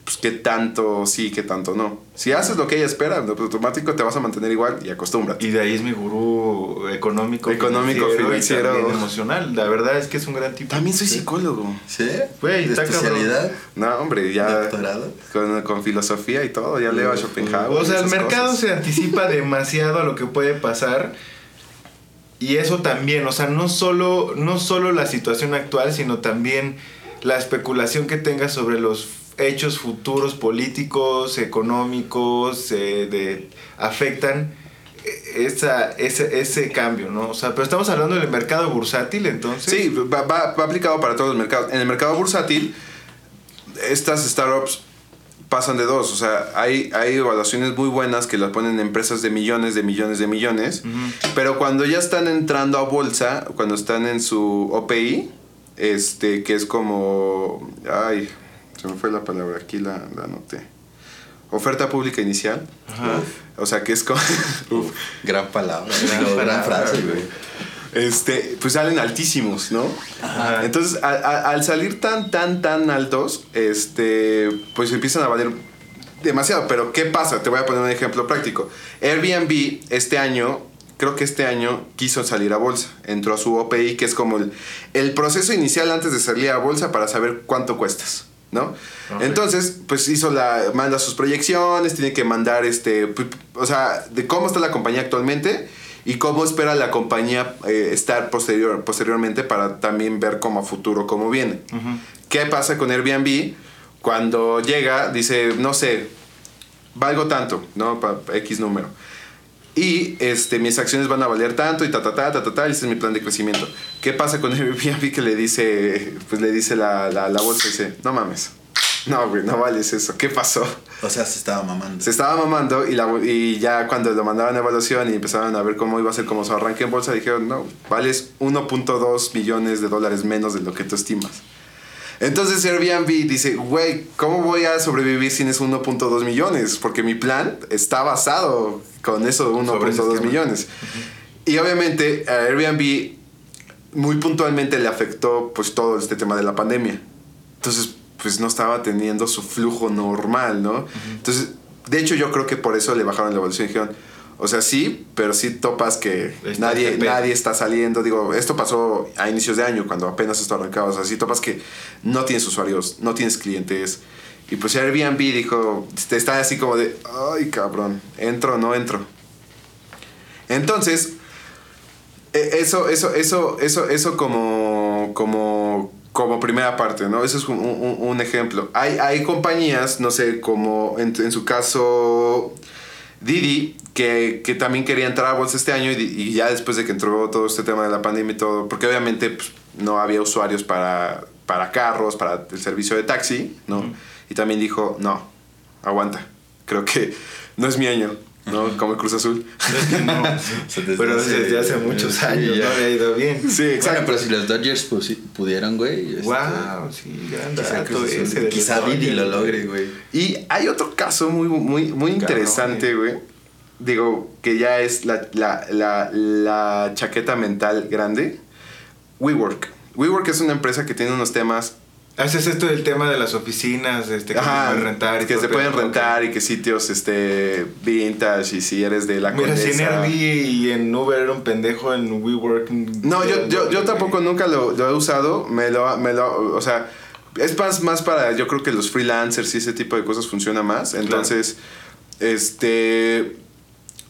Speaker 2: pues, qué tanto sí, qué tanto no. Si haces lo que ella espera, automático te vas a mantener igual y acostúmbrate.
Speaker 3: Y de ahí es mi gurú económico,
Speaker 2: Económico, financiero.
Speaker 3: y emocional. La verdad es que es un gran tipo.
Speaker 2: También soy psicólogo.
Speaker 4: ¿Sí?
Speaker 3: Güey,
Speaker 4: ¿De especialidad?
Speaker 2: No, hombre, ya
Speaker 4: ¿Doctorado?
Speaker 2: con, con filosofía y todo, ya leo a Schopenhauer.
Speaker 3: O sea, el mercado
Speaker 2: cosas.
Speaker 3: se anticipa <laughs> demasiado a lo que puede pasar. Y eso también, o sea, no solo, no solo la situación actual, sino también la especulación que tenga sobre los hechos futuros políticos, económicos, eh, de, afectan eh, esa, ese, ese cambio, ¿no? O sea, pero estamos hablando del mercado bursátil, entonces.
Speaker 2: Sí, va, va- va aplicado para todos los mercados. En el mercado bursátil, estas startups pasan de dos. O sea, hay, hay evaluaciones muy buenas que las ponen en empresas de millones, de millones, de millones. Pero cuando ya están entrando a bolsa, cuando están en su OPI, este, que es como. Ay, se me fue la palabra, aquí la, la anoté. Oferta pública inicial.
Speaker 3: Ajá.
Speaker 2: O sea, que es como. <laughs> Uf.
Speaker 4: Gran palabra.
Speaker 3: Gran
Speaker 4: frase,
Speaker 3: güey.
Speaker 4: güey.
Speaker 2: este, pues salen altísimos, ¿no?
Speaker 3: Ajá.
Speaker 2: Entonces, a- a- al salir tan, tan, tan altos, este, pues empiezan a valer demasiado. Pero, ¿qué pasa? Te voy a poner un ejemplo práctico. Airbnb este año, creo que este año quiso salir a bolsa. Entró a su OPI, que es como el, el proceso inicial antes de salir a bolsa para saber cuánto cuestas. Entonces, pues hizo la. manda sus proyecciones, tiene que mandar este. pu- O sea, de cómo está la compañía actualmente y cómo espera la compañía eh, estar posterior, posteriormente para también ver como a futuro cómo viene. ¿Qué pasa con Airbnb? Cuando llega, dice, no sé, valgo tanto, ¿no? Pa- X número. Y este, mis acciones van a valer tanto y ta, ta, ta, ta, ta, ta, y ese es mi plan de crecimiento. ¿Qué pasa con <laughs> Airbnb que le dice, pues le dice la, la, la bolsa? Dice, no mames. No, güey, no vales eso. ¿Qué pasó?
Speaker 4: O sea, se estaba mamando.
Speaker 2: Se estaba mamando y, la, y ya cuando lo mandaron a evaluación y empezaron a ver cómo iba a ser como su arranque en bolsa, dijeron, no, vales 1.2 millones de dólares menos de lo que tú estimas. Entonces Airbnb dice, güey, ¿cómo voy a sobrevivir sin esos 1.2 millones? Porque mi plan está basado con eso de
Speaker 3: Sobre ese
Speaker 2: 1.2
Speaker 3: esquema.
Speaker 2: millones. Y obviamente a Airbnb muy puntualmente le afectó pues todo este tema de la pandemia. Entonces, pues no estaba teniendo su flujo normal, ¿no? Entonces, de hecho yo creo que por eso le bajaron la evaluación y dijeron, O sea, sí, pero sí topas que
Speaker 3: Está
Speaker 2: nadie, nadie está saliendo. Digo, esto pasó a inicios de año, cuando apenas esto arrancaba. O sea, sí topas que no tienes usuarios, no tienes clientes. Y pues Airbnb dijo, te está así como de, ay cabrón, entro o no entro. Entonces, e- eso, eso, eso, eso, eso como, como, como primera parte, ¿no? Eso es un, un- un ejemplo. Hay, hay compañías, no sé, como en, en su caso Didi, que, que también quería entrar a bolsa este año y, y ya después de que entró todo este tema de la pandemia y todo, porque obviamente pues, no había usuarios para, para carros, para el servicio de taxi, ¿no? Y también dijo, no, aguanta, creo que no es mi año, ¿no? Como el Cruz Azul.
Speaker 3: Es que no. <laughs>
Speaker 4: Desde
Speaker 3: pero desde hace muchos
Speaker 4: sí,
Speaker 3: años
Speaker 4: ya.
Speaker 3: no le ha ido bien.
Speaker 2: Sí,
Speaker 4: Bueno,
Speaker 2: exacto.
Speaker 4: pero si los Dodgers pusi- pudieron, güey. este,
Speaker 3: Wow, sí, gran
Speaker 4: quizá,
Speaker 3: dato ese
Speaker 4: quizá Didi lo logre, güey.
Speaker 2: Y hay otro caso muy, muy, muy interesante, güey. Digo, que ya es la, la, la, la chaqueta mental grande. WeWork. WeWork es una empresa que tiene unos temas
Speaker 3: Haces esto del tema de las oficinas, este, que
Speaker 2: ajá,
Speaker 3: se pueden rentar. y
Speaker 2: que se pueden rentar y que sitios este, vintage y si eres de la
Speaker 3: Mira, si en
Speaker 2: Condesa.
Speaker 3: Airbnb y en Uber era un pendejo, en WeWork...
Speaker 2: No, yo, yo, yo tampoco nunca lo, lo he usado. Me lo, me lo, o sea, es más, más para, yo creo que los freelancers y ese tipo de cosas funciona más. Entonces, este...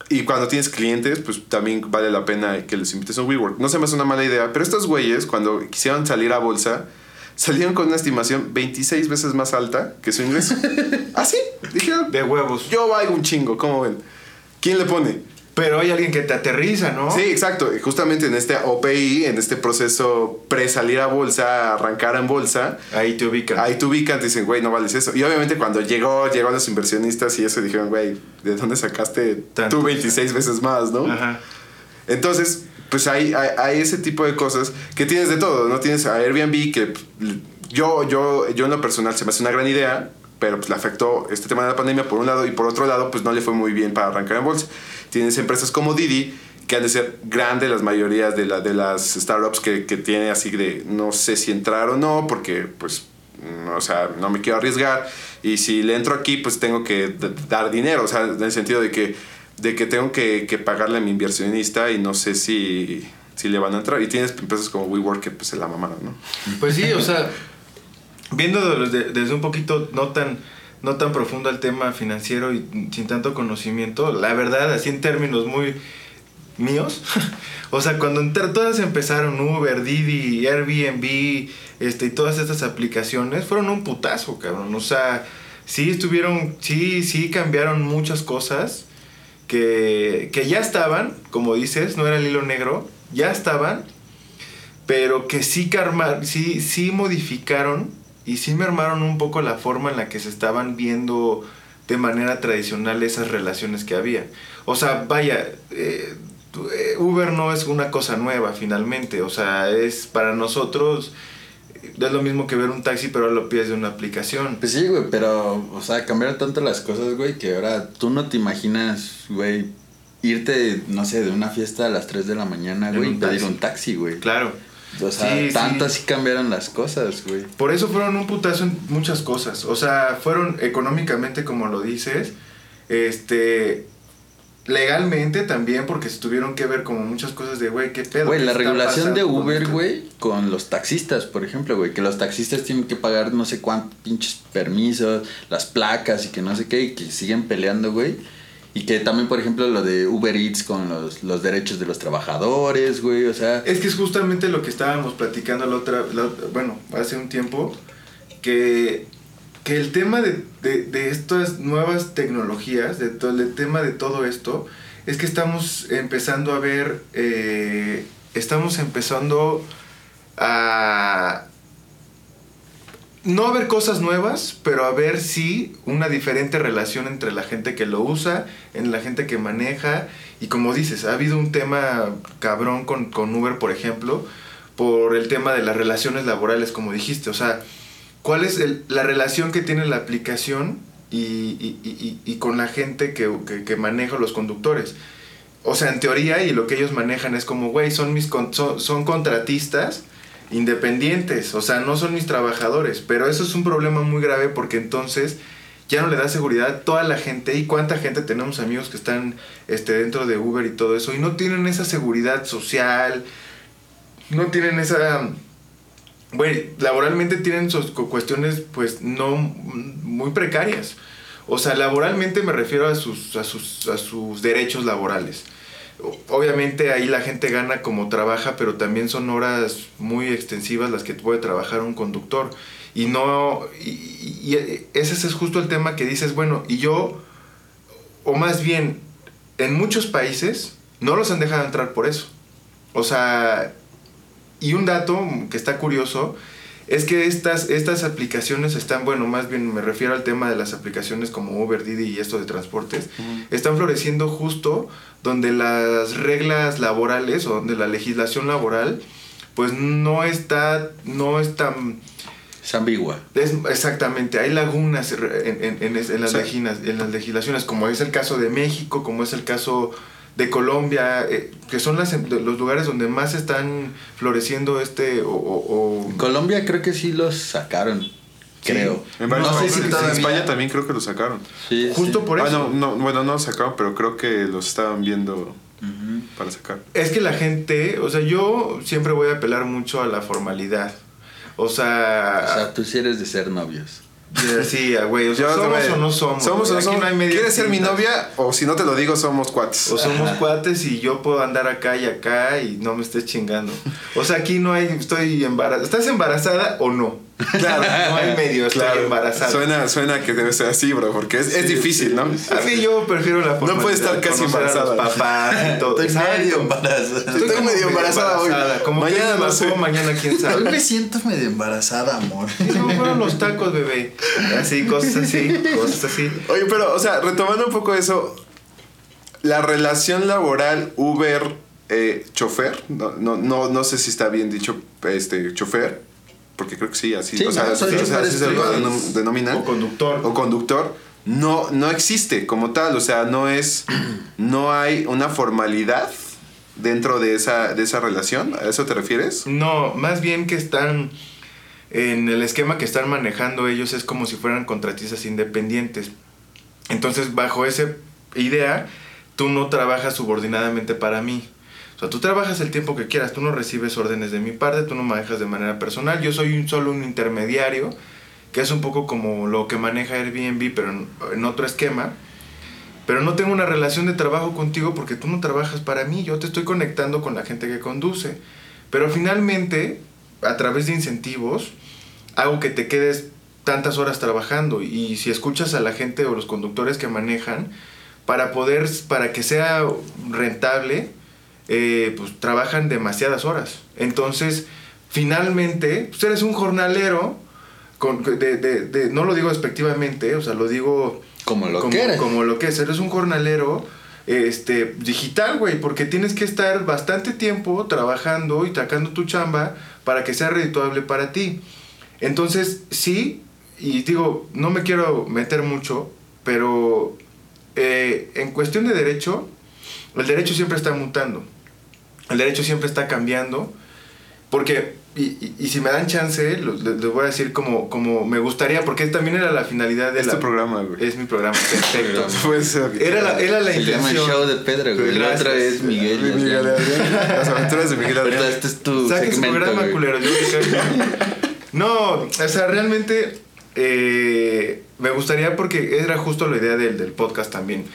Speaker 2: Y cuando tienes clientes, pues también vale la pena que les invites a un WeWork. No se me hace una mala idea, pero estos güeyes, cuando quisieron salir a bolsa, salieron con una estimación 26 veces más alta que su ingreso. <laughs> Así, dijeron,
Speaker 3: De huevos.
Speaker 2: yo valgo un chingo, ¿cómo ven? ¿Quién le pone?
Speaker 3: Pero hay alguien que te aterriza, ¿no?
Speaker 2: Sí, exacto. Y justamente en este OPI, en este proceso pre-salir a bolsa, arrancar en bolsa,
Speaker 3: Ahí te ubican.
Speaker 2: ahí te ubican, te dicen, güey, no vales eso. Y obviamente cuando llegó, llegó los inversionistas y eso dijeron, güey, ¿de dónde sacaste
Speaker 3: Tanto.
Speaker 2: tú 26 veces más, no?
Speaker 3: Ajá.
Speaker 2: Entonces, pues hay, hay, ese tipo de cosas que tienes de todo, ¿no? Tienes a Airbnb que yo, yo, yo en lo personal se me hace una gran idea, pero pues le afectó este tema de la pandemia por un lado y por otro lado pues no le fue muy bien para arrancar en bolsa. Tienes empresas como Didi que han de ser grandes las mayorías de, la, de las startups que, que tiene así de no sé si entrar o no porque pues no, o sea, no me quiero arriesgar y si le entro aquí pues tengo que dar dinero, o sea, en el sentido de que de que tengo que, que pagarle a mi inversionista y no sé si, si le van a entrar. Y tienes empresas como WeWork que pues se la mamaron, ¿no?
Speaker 3: Pues sí, o sea, viendo desde, desde un poquito no tan, no tan profundo el tema financiero y sin tanto conocimiento, la verdad, así en términos muy míos, <laughs> o sea, cuando todas empezaron Uber, Didi, Airbnb, este, y todas estas aplicaciones, fueron un putazo, cabrón. O sea, sí estuvieron, sí, sí cambiaron muchas cosas que, que ya estaban, como dices, no era el hilo negro, ya estaban, pero que sí, sí, sí modificaron y sí mermaron un poco la forma en la que se estaban viendo de manera tradicional esas relaciones que había. O sea, vaya, eh, Uber no es una cosa nueva finalmente, o sea, es para nosotros, es lo mismo que ver un taxi, pero ahora lo pides de una aplicación.
Speaker 4: Pues sí, güey, pero, o sea, cambiaron tanto las cosas, güey, que ahora tú no te imaginas, güey, irte, no sé, de una fiesta a las 3 de la mañana, güey, y pedir un taxi, güey.
Speaker 3: Claro.
Speaker 4: O sea,
Speaker 3: Sí, sí.
Speaker 4: tanto así cambiaron las cosas, güey.
Speaker 3: Por eso fueron un putazo en muchas cosas. O sea, fueron económicamente, como lo dices, este legalmente también, porque se tuvieron que ver como muchas cosas de, güey, qué pedo.
Speaker 4: Güey,
Speaker 3: ¿Qué
Speaker 4: la regulación de Uber, güey, con los taxistas, por ejemplo, güey, que los taxistas tienen que pagar no sé cuántos pinches permisos, las placas y que no sé qué, y que siguen peleando, güey. Y que también, por ejemplo, lo de Uber Eats con los, los derechos de los trabajadores, güey, o sea...
Speaker 3: Es que es justamente lo que estábamos platicando la otra, la otra- bueno, hace un tiempo, que, que el tema de, de, estas nuevas tecnologías, de todo el tema de todo esto, es que estamos empezando a ver, eh, estamos empezando a no a ver cosas nuevas, pero a ver sí una diferente relación entre la gente que lo usa, en la gente que maneja. Y como dices, ha habido un tema cabrón con, con Uber, por ejemplo, por el tema de las relaciones laborales, como dijiste. O sea, ¿cuál es el- la relación que tiene la aplicación y, y- y- y- con la gente que, que, que maneja los conductores? O sea, en teoría, y lo que ellos manejan es como, güey, son, mis con- son, son contratistas independientes, o sea, no son mis trabajadores, pero eso es un problema muy grave porque entonces ya no le da seguridad a toda la gente. ¿Y cuánta gente tenemos amigos que están este, dentro de Uber y todo eso? Y no tienen esa seguridad social, no tienen esa... Güey, laboralmente tienen sus cu- cuestiones pues no muy precarias. O sea, laboralmente me refiero a sus, a sus, a sus derechos laborales. Obviamente ahí la gente gana como trabaja, pero también son horas muy extensivas las que puede trabajar un conductor. Y no, y ese es justo el tema que dices, bueno, y yo, o más bien, en muchos países no los han dejado entrar por eso. O sea, y un dato que está curioso es que estas, estas aplicaciones están, bueno, más bien me refiero al tema de las aplicaciones como Uber, Didi y esto de transportes, están floreciendo justo donde las reglas laborales o donde la legislación laboral pues no está, no es tan...
Speaker 4: Es ambigua.
Speaker 3: Es, exactamente, hay lagunas en, en- en- en las leginas- en las legislaciones, como es el caso de México, como es el caso de Colombia, eh, que son las, los lugares donde más están floreciendo este o... o-
Speaker 4: Colombia creo que sí los sacaron. Creo.
Speaker 2: En varios
Speaker 4: no sé
Speaker 2: países,
Speaker 4: si
Speaker 2: en. España también creo que lo sacaron.
Speaker 4: Sí,
Speaker 3: justo
Speaker 4: sí.
Speaker 3: por
Speaker 2: Ah,
Speaker 3: eso.
Speaker 2: no, no, bueno, no lo sacaron, pero creo que los estaban viendo para sacar.
Speaker 3: Es que la gente, o sea, yo siempre voy a apelar mucho a la formalidad. O sea,
Speaker 4: O sea, tú sí eres de ser novios.
Speaker 3: Sí, a güey, o sea,
Speaker 2: Yo
Speaker 3: somos o no somos.
Speaker 2: Somos o no somos. ¿Quieres ser mi novia? O si no te lo digo, somos cuates.
Speaker 3: O somos cuates y yo puedo andar acá y acá y no me estés chingando. O sea, aquí no hay, estoy embarazada. ¿Estás embarazada o no? <laughs>
Speaker 2: Claro.
Speaker 3: No hay medio, estoy
Speaker 2: Claro.
Speaker 3: embarazada.
Speaker 2: Suena, suena que debe ser así, bro, porque es, es difícil, ¿no?
Speaker 3: Mí yo prefiero la formalidad.
Speaker 2: puede estar casi
Speaker 3: a
Speaker 2: embarazada.
Speaker 3: los papás y todo.
Speaker 4: Estoy medio embarazada.
Speaker 2: Estoy medio embarazada hoy.
Speaker 3: Como
Speaker 2: Mañana no
Speaker 3: no
Speaker 2: sé.
Speaker 3: mañana quién
Speaker 4: Hoy
Speaker 3: sabe. <laughs>
Speaker 4: me siento medio embarazada, amor.
Speaker 3: Sí, no fueron los tacos, bebé. Así, cosas así, cosas así.
Speaker 2: Oye, pero, o sea, retomando un poco eso, la relación laboral Uber-chofer, no, no, no, no sé si está bien dicho este chofer, porque creo que sí, así,
Speaker 4: Sí,
Speaker 2: o sea,
Speaker 4: no,
Speaker 2: o sea, así se lo denominan.
Speaker 3: O conductor.
Speaker 2: o conductor no no existe como tal o sea no es <clears throat> no hay una formalidad dentro de esa de esa relación a eso te refieres
Speaker 3: No, más bien que están en el esquema que están manejando ellos es como si fueran contratistas independientes. Entonces, bajo esa idea, tú no trabajas subordinadamente para mí. O sea, tú trabajas el tiempo que quieras, tú no recibes órdenes de mi parte, tú no manejas de manera personal. Yo soy un, solo un intermediario, que es un poco como lo que maneja Airbnb, pero en, en otro esquema. Pero no tengo una relación de trabajo contigo porque tú no trabajas para mí, yo te estoy conectando con la gente que conduce. Pero finalmente, a través de incentivos, hago que te quedes tantas horas trabajando. Y si escuchas a la gente o los conductores que manejan, para poder, para que sea rentable, eh, pues trabajan demasiadas horas. Entonces, finalmente, pues eres un jornalero, con, de, de- de- no lo digo despectivamente, o sea, lo digo
Speaker 4: Como lo
Speaker 3: como,
Speaker 4: que eres.
Speaker 3: como lo que es, eres un jornalero este, digital, güey, porque tienes que estar bastante tiempo trabajando y sacando tu chamba para que sea redituable para ti. Entonces, sí, y digo, no me quiero meter mucho, pero eh, en cuestión de derecho, el derecho siempre está mutando. El derecho siempre está cambiando. Porque, y, y- y si me dan chance, les voy a decir como, como me gustaría, porque también era la finalidad de
Speaker 2: es
Speaker 3: la...
Speaker 2: tu programa güey
Speaker 3: Es mi programa, perfecto. <laughs>
Speaker 2: Puede ser.
Speaker 3: Era la, era la
Speaker 4: Se llama el
Speaker 3: intención.
Speaker 4: show de Pedro, güey. El
Speaker 3: Gracias.
Speaker 4: otro es Miguel.
Speaker 2: Miguel
Speaker 4: Adrián.
Speaker 2: Adrián. las aventuras de Miguel Adrián
Speaker 4: este es tu
Speaker 3: su
Speaker 4: segmento,
Speaker 3: programa,
Speaker 4: güey.
Speaker 3: culero. yo <laughs> No, o sea, realmente eh, me gustaría porque era justo la idea del, del podcast también.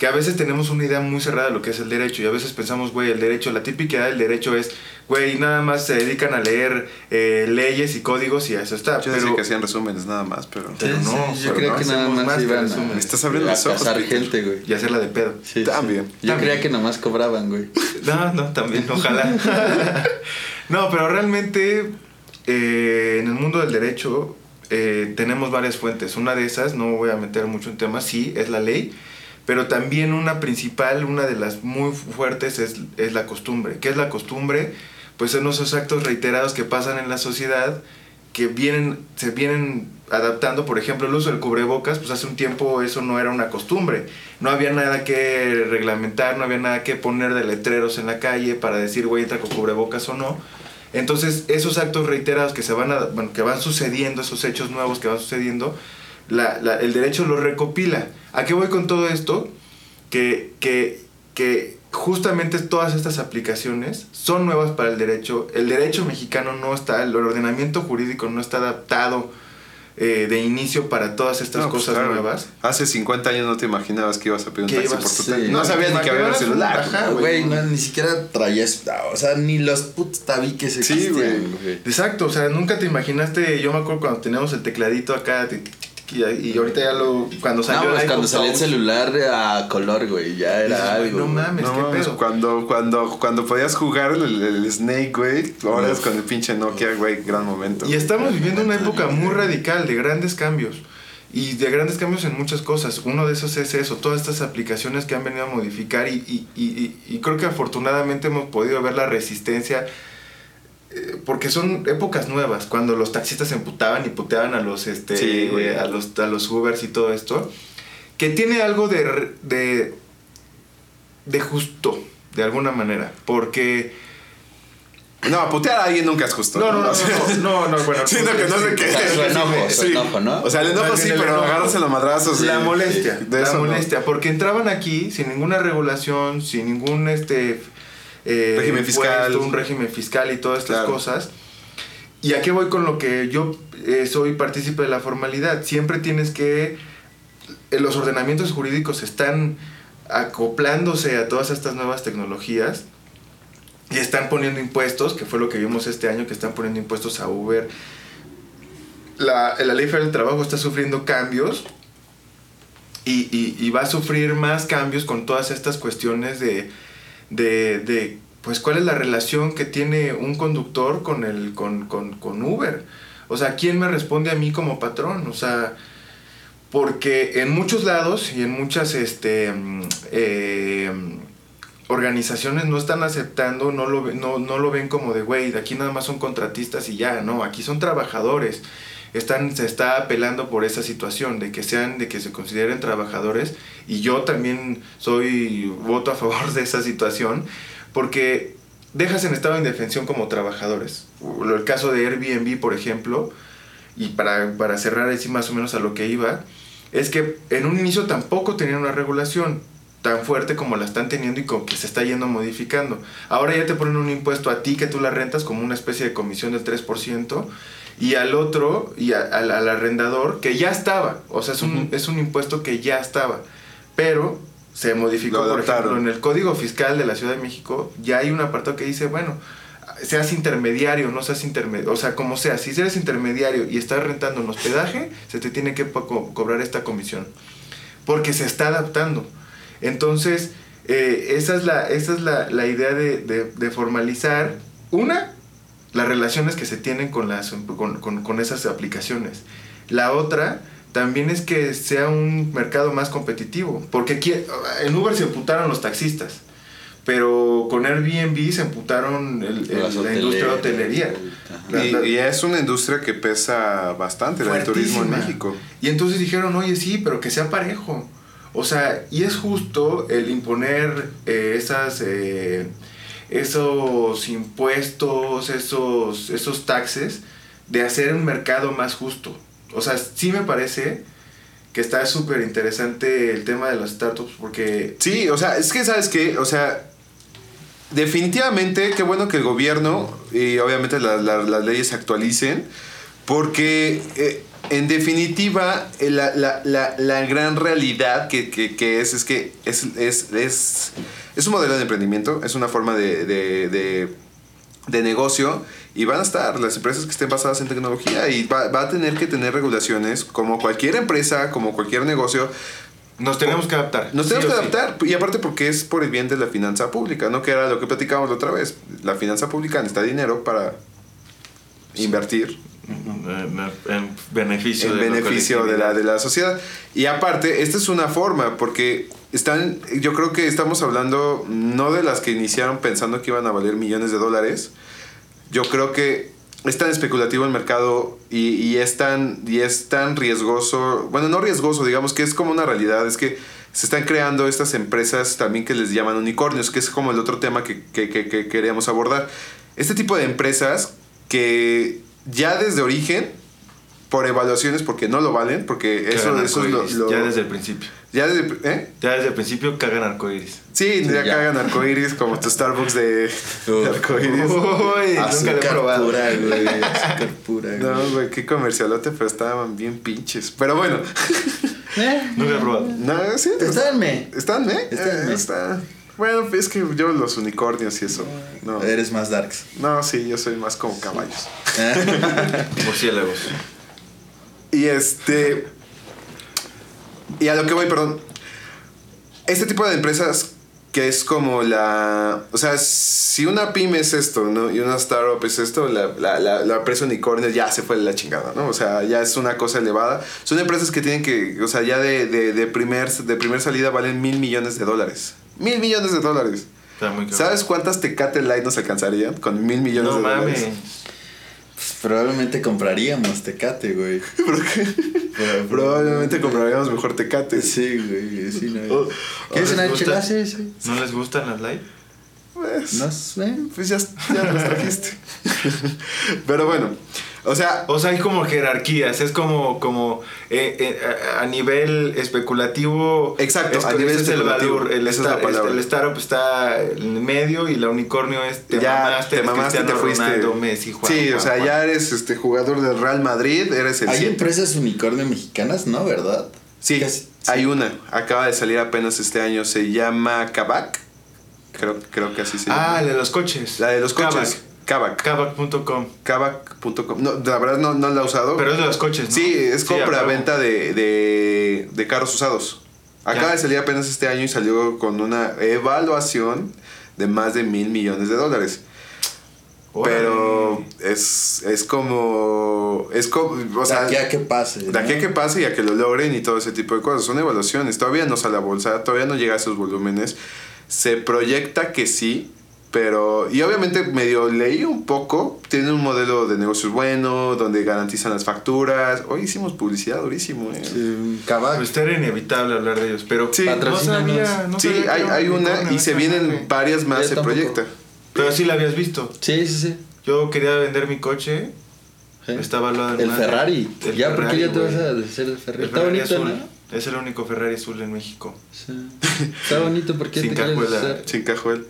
Speaker 3: Que a veces tenemos una idea muy cerrada de lo que es el derecho y a veces pensamos, güey, el derecho, la típica idea del derecho es, güey, nada más se dedican a leer eh, leyes y códigos y eso está.
Speaker 2: yo decía
Speaker 3: pero
Speaker 2: que hacían resúmenes nada más pero
Speaker 3: Pero
Speaker 4: Sí,
Speaker 3: no,
Speaker 4: sí, yo
Speaker 3: no
Speaker 4: que nada más
Speaker 3: más
Speaker 4: iban a,
Speaker 2: Me estás abriendo
Speaker 4: a
Speaker 2: los ojos,
Speaker 4: gente, güey.
Speaker 3: y hacerla de pedo.
Speaker 4: Sí, sí.
Speaker 2: También.
Speaker 4: Yo
Speaker 3: También.
Speaker 4: creía que nomás cobraban, güey.
Speaker 3: No, no, también, <laughs> ojalá. <laughs> no, pero realmente eh, en el mundo del derecho eh, tenemos varias fuentes. Una de esas, no voy a meter mucho en temas, sí, es la ley, pero también una principal, una de las muy fuertes es, es la costumbre. ¿Qué es la costumbre? Pues son esos actos reiterados que pasan en la sociedad que vienen, se vienen adaptando, por ejemplo, el uso del cubrebocas, pues hace un tiempo eso no era una costumbre. No había nada que reglamentar, no había nada que poner de letreros en la calle para decir, güey, entra con cubrebocas o no. Entonces, esos actos reiterados que se van a, bueno, que van sucediendo, esos hechos nuevos que van sucediendo, la- la- el derecho lo recopila. ¿A qué voy con todo esto? Que, que, que justamente todas estas aplicaciones son nuevas para el derecho. El derecho mexicano no está, el ordenamiento jurídico no está adaptado eh, de inicio para todas estas
Speaker 2: No, pues,
Speaker 3: cosas
Speaker 2: claro.
Speaker 3: nuevas.
Speaker 2: Hace 50 años no te imaginabas que ibas a pedir un taxi
Speaker 3: ibas-
Speaker 2: por tu
Speaker 4: sí.
Speaker 2: teléfono. No
Speaker 3: No,
Speaker 2: sabías ni que había un celular.
Speaker 4: Güey, no, ni siquiera traías, o sea, ni los putos tabiques
Speaker 2: Sí,
Speaker 4: existían,
Speaker 2: güey.
Speaker 4: güey.
Speaker 3: Exacto, o sea, nunca te imaginaste, yo me acuerdo cuando teníamos el tecladito acá y, y ahorita ya lo, cuando salió
Speaker 4: No,
Speaker 3: el
Speaker 4: pues,
Speaker 3: iPhone
Speaker 4: cuando salió el
Speaker 3: Touch,
Speaker 4: celular a color, güey, ya era
Speaker 3: güey,
Speaker 4: algo.
Speaker 3: No mames,
Speaker 2: No
Speaker 3: qué
Speaker 2: mames,
Speaker 3: pedo.
Speaker 2: cuando, cuando, cuando podías jugar el, el Snake, güey, ahora es con el pinche Nokia, güey, gran momento.
Speaker 3: Y estamos viviendo una época muy radical de grandes cambios. Y de grandes cambios en muchas cosas. Uno de esos es eso, todas estas aplicaciones que han venido a modificar y, y, y, y- y creo que afortunadamente hemos podido ver la resistencia eh, porque son épocas nuevas, cuando los taxistas se emputaban y puteaban a los, este,
Speaker 2: Sí, güey.
Speaker 3: a los, a los Ubers y todo esto, que tiene algo de, de, de justo, de alguna manera, porque...
Speaker 2: No, putear a alguien nunca es justo.
Speaker 3: No, no, no, no, <laughs> no, no, bueno. <laughs>
Speaker 2: Siento que no sé qué.
Speaker 4: O sea, su enojo, su
Speaker 2: Sí.
Speaker 4: enojo, ¿no?
Speaker 2: O sea, el enojo sí, pero agarrarse los madrazos.
Speaker 3: La molestia,
Speaker 2: de
Speaker 3: la
Speaker 2: eso no.
Speaker 3: molestia, porque entraban aquí sin ninguna regulación, sin ningún este eh,
Speaker 2: Régimen fiscal.
Speaker 3: un régimen fiscal y todas estas
Speaker 2: Claro.
Speaker 3: cosas. ¿Y a qué voy con lo que yo eh, soy partícipe de la formalidad? Siempre tienes que eh, los ordenamientos jurídicos están acoplándose a todas estas nuevas tecnologías y están poniendo impuestos, que fue lo que vimos este año, que están poniendo impuestos a Uber. La, la ley federal del trabajo está sufriendo cambios y, y- y va a sufrir más cambios con todas estas cuestiones de, de, de, pues cuál es la relación que tiene un conductor con, el, con, con, con Uber. O sea, ¿quién me responde a mí como patrón? O sea, porque en muchos lados y en muchas este, eh, organizaciones no están aceptando, no lo, no, no lo ven como de, güey, de aquí nada más son contratistas y ya, no, aquí son trabajadores. Están, se está apelando por esa situación, de que sean, de que se consideren trabajadores, y yo también soy, voto a favor de esa situación, porque dejas en estado de indefensión como trabajadores. El caso de Airbnb, por ejemplo, y para, para cerrar así más o menos a lo que iba, es que en un inicio tampoco tenían una regulación tan fuerte como la están teniendo y como que se está yendo modificando. Ahora ya te ponen un impuesto a ti que tú la rentas como una especie de comisión del 3% y al otro, y a- al, al arrendador, que ya estaba. O sea, es un, es un impuesto que ya estaba. Pero se modificó, por ejemplo, en el Código Fiscal de la Ciudad de México, ya hay un apartado que dice, bueno, seas intermediario, no seas intermediario, o sea, como sea, si eres intermediario y estás rentando un hospedaje, se te tiene que co- cobrar esta comisión, porque se está adaptando. Entonces, eh, esa es la, esa es la, la idea de, de- de formalizar, una, las relaciones que se tienen con, las, con, con- con esas aplicaciones. La otra, también es que sea un mercado más competitivo, porque aquí, en Uber se emputaron los taxistas. Pero con Airbnb se emputaron el- el- la industria de hotelería.
Speaker 4: Ajá.
Speaker 3: La- la-
Speaker 2: Y, y es una industria que pesa bastante, la del turismo en. México.
Speaker 3: Y entonces dijeron, oye, sí, pero que sea parejo. O sea, y es justo el imponer eh, esas, eh, esos impuestos, esos, esos taxes, de hacer un mercado más justo. O sea, sí me parece que está súper interesante el tema de las startups porque...
Speaker 2: Sí, o sea, es que, ¿sabes qué? O sea, definitivamente, qué bueno que el gobierno y obviamente la- las leyes se actualicen, porque eh, en definitiva, eh, la, la- la- la gran realidad que, que- que es, es que es, es, es, es un modelo de emprendimiento, es una forma de, de, de- de negocio y van a estar las empresas que estén basadas en tecnología y va, va a tener que tener regulaciones como cualquier empresa, como cualquier negocio,
Speaker 3: Nos tenemos que adaptar.
Speaker 2: nos tenemos que
Speaker 3: sí.
Speaker 2: adaptar. Y aparte porque es por el bien de la finanza pública, ¿no? Que era lo que platicábamos la otra vez. La finanza pública necesita dinero para invertir
Speaker 3: En, en beneficio,
Speaker 2: en
Speaker 3: de la
Speaker 2: beneficio de la, de la sociedad. Y aparte, esta es una forma, porque están, yo creo que estamos hablando no de las que iniciaron pensando que iban a valer millones de dólares. Yo creo que es tan especulativo el mercado y, y es tan, y es tan riesgoso, bueno, no riesgoso, digamos que es como una realidad, es que se están creando estas empresas también que les llaman unicornios, que es como el otro tema que, que, que- que queríamos abordar. Este tipo de empresas que ya desde origen por evaluaciones porque no lo valen, porque eso, eso es lo,
Speaker 3: arcoíris,
Speaker 2: lo-
Speaker 3: Ya desde el principio.
Speaker 2: ya desde- ¿eh?
Speaker 3: Ya desde el principio cagan arcoíris.
Speaker 2: Sí, ya,
Speaker 4: ya.
Speaker 2: cagan arcoiris como tu Starbucks de, de
Speaker 4: Uf.
Speaker 2: arcoiris.
Speaker 3: Uy, nunca lo he
Speaker 4: pura, güey. Azúcar pura, güey.
Speaker 2: No, güey, qué comercialote, pero estaban bien pinches. Pero bueno,
Speaker 4: Eh, <laughs>
Speaker 3: Nunca lo he probado.
Speaker 2: no, sí.
Speaker 4: Estánme.
Speaker 2: ¿Están, eh?
Speaker 4: Están,
Speaker 2: Eh,
Speaker 4: eh.
Speaker 2: está. Bueno, es que yo los unicornios y eso. No,
Speaker 4: Eres más darks.
Speaker 2: no sí, yo soy más como caballos. <laughs>
Speaker 3: Murciélagos.
Speaker 2: Y este. Y a lo que voy, perdón. Este tipo de empresas que es como la. O sea, si una pyme es esto, ¿no? Y una startup es esto, la, la, la, la empresa unicornio ya se fue de la chingada, ¿no? O sea, ya es una cosa elevada. Son empresas que tienen que. O sea, ya de, de, de, primer, de primer salida valen mil millones de dólares. Mil millones de dólares.
Speaker 3: Está muy.
Speaker 2: ¿Sabes cuántas Tecate Light nos alcanzarían con mil millones
Speaker 3: No
Speaker 2: de
Speaker 3: mames.
Speaker 2: dólares?
Speaker 4: Pues probablemente compraríamos Tecate, güey. <laughs> Pero-
Speaker 2: Probablemente compraríamos mejor Tecate.
Speaker 4: Sí, güey. Sí, no.
Speaker 2: Oh,
Speaker 4: ¿Quieres
Speaker 3: ¿les
Speaker 4: una
Speaker 3: gusta?
Speaker 4: chela? Sí, sí.
Speaker 3: ¿No les gustan las light?
Speaker 2: Pues,
Speaker 4: No sé.
Speaker 2: Pues ya, ya las trajiste. <laughs> Pero bueno, o sea,
Speaker 3: O sea, hay como jerarquías, es como, como eh, eh, a nivel especulativo.
Speaker 2: Exacto, a nivel
Speaker 3: ese es el valor. El,
Speaker 2: esa es la palabra.
Speaker 3: el startup está en el medio y la unicornio es te
Speaker 2: ya
Speaker 3: mamaste,
Speaker 2: te mamaste te fuiste.
Speaker 3: Ronaldo, Messi, Juan,
Speaker 2: sí, o sea,
Speaker 3: Juan.
Speaker 2: ya eres este jugador del Real Madrid, eres el
Speaker 4: Hay
Speaker 2: siete.
Speaker 4: empresas unicornio mexicanas, ¿no? ¿Verdad?
Speaker 2: Sí,
Speaker 4: Casi-
Speaker 2: hay una, acaba de salir apenas este año, se llama Kavak. Creo, creo que así se
Speaker 3: Ah,
Speaker 2: llama.
Speaker 3: la de los coches.
Speaker 2: La de los coches. Kavak.
Speaker 3: Kavak.com.
Speaker 2: Kavak.com. No, la verdad no, no la he usado.
Speaker 3: Pero es de los coches, ¿no?
Speaker 2: Sí, es compra-venta de, de, de carros usados. Acaba
Speaker 3: Ya.
Speaker 2: de salir apenas este año y salió con una evaluación de más de mil millones de dólares. Pero es, es como. Es como. O sea,
Speaker 4: de aquí a que pase.
Speaker 2: de aquí a
Speaker 4: ¿no?
Speaker 2: que pase y a que lo logren y todo ese tipo de cosas. Son evaluaciones. Todavía no sale a bolsa, todavía no llega a esos volúmenes. Se proyecta que sí, pero. Y obviamente medio leí un poco. Tiene un modelo de negocios bueno, donde garantizan las facturas. Hoy hicimos publicidad durísimo, ¿eh?
Speaker 4: Sí.
Speaker 3: Pues era inevitable hablar de ellos, pero
Speaker 2: Sí.
Speaker 3: no
Speaker 4: Patrocínanos.
Speaker 3: sabía, no
Speaker 2: sí,
Speaker 3: sabía
Speaker 2: hay, una y se vienen varias más,
Speaker 4: Yo
Speaker 2: se
Speaker 4: tampoco.
Speaker 2: proyecta.
Speaker 3: Pero sí la habías visto.
Speaker 4: Sí, sí, sí.
Speaker 3: Yo quería vender mi coche,
Speaker 4: Sí.
Speaker 3: está valuado en
Speaker 4: El Ferrari.
Speaker 3: El
Speaker 4: ya, ¿por qué
Speaker 3: Ferrari,
Speaker 4: ya te vas a deshacer del Ferrari?
Speaker 3: El
Speaker 4: Está
Speaker 3: Ferrari
Speaker 4: bonito,
Speaker 3: azul.
Speaker 4: ¿no?
Speaker 3: Es el único Ferrari azul en México.
Speaker 4: Sí. Está bonito, ¿por qué
Speaker 3: Sin
Speaker 4: te
Speaker 3: cajuela.
Speaker 2: Sin cajuel.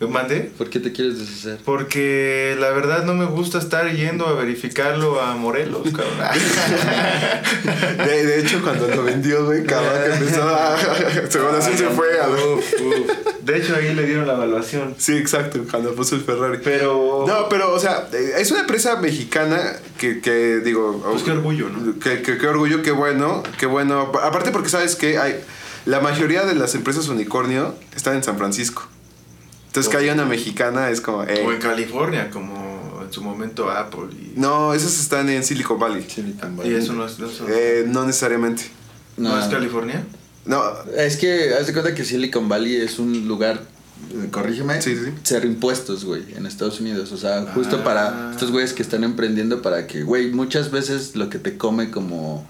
Speaker 3: ¿Me mandé?
Speaker 4: ¿Por qué te quieres deshacer?
Speaker 3: Porque la verdad no me gusta estar yendo a verificarlo a Morelos, cabrón. <laughs>
Speaker 2: De, de hecho, cuando lo vendió, güey, cabrón, que empezó a. <laughs> Según así se fue a.
Speaker 3: Uf, uf. De hecho, ahí le dieron la evaluación.
Speaker 2: Sí, exacto, cuando puso el Ferrari.
Speaker 3: Pero.
Speaker 2: No, pero, o sea, eh, es una empresa mexicana que, que digo...
Speaker 3: Pues qué orgullo, ¿no?
Speaker 2: Que, que- qué orgullo, qué bueno, qué bueno. Aparte porque sabes que hay... La mayoría de las empresas unicornio están en San Francisco. Entonces que haya una mexicana es como... eh,
Speaker 3: O en California, como en su momento Apple. Y,
Speaker 2: no, esas están en Silicon Valley.
Speaker 4: Silicon
Speaker 3: y
Speaker 4: Valley.
Speaker 3: eso no es. Eso
Speaker 2: Eh, no necesariamente.
Speaker 3: ¿No es California?
Speaker 2: No,
Speaker 4: Es que, haz de cuenta que Silicon Valley es un lugar, eh, corrígeme,
Speaker 2: Sí, sí, sí.
Speaker 4: cero impuestos, güey, en Estados Unidos. O sea, justo
Speaker 3: Ah.
Speaker 4: para estos güeyes que están emprendiendo para que, güey, muchas veces lo que te come como,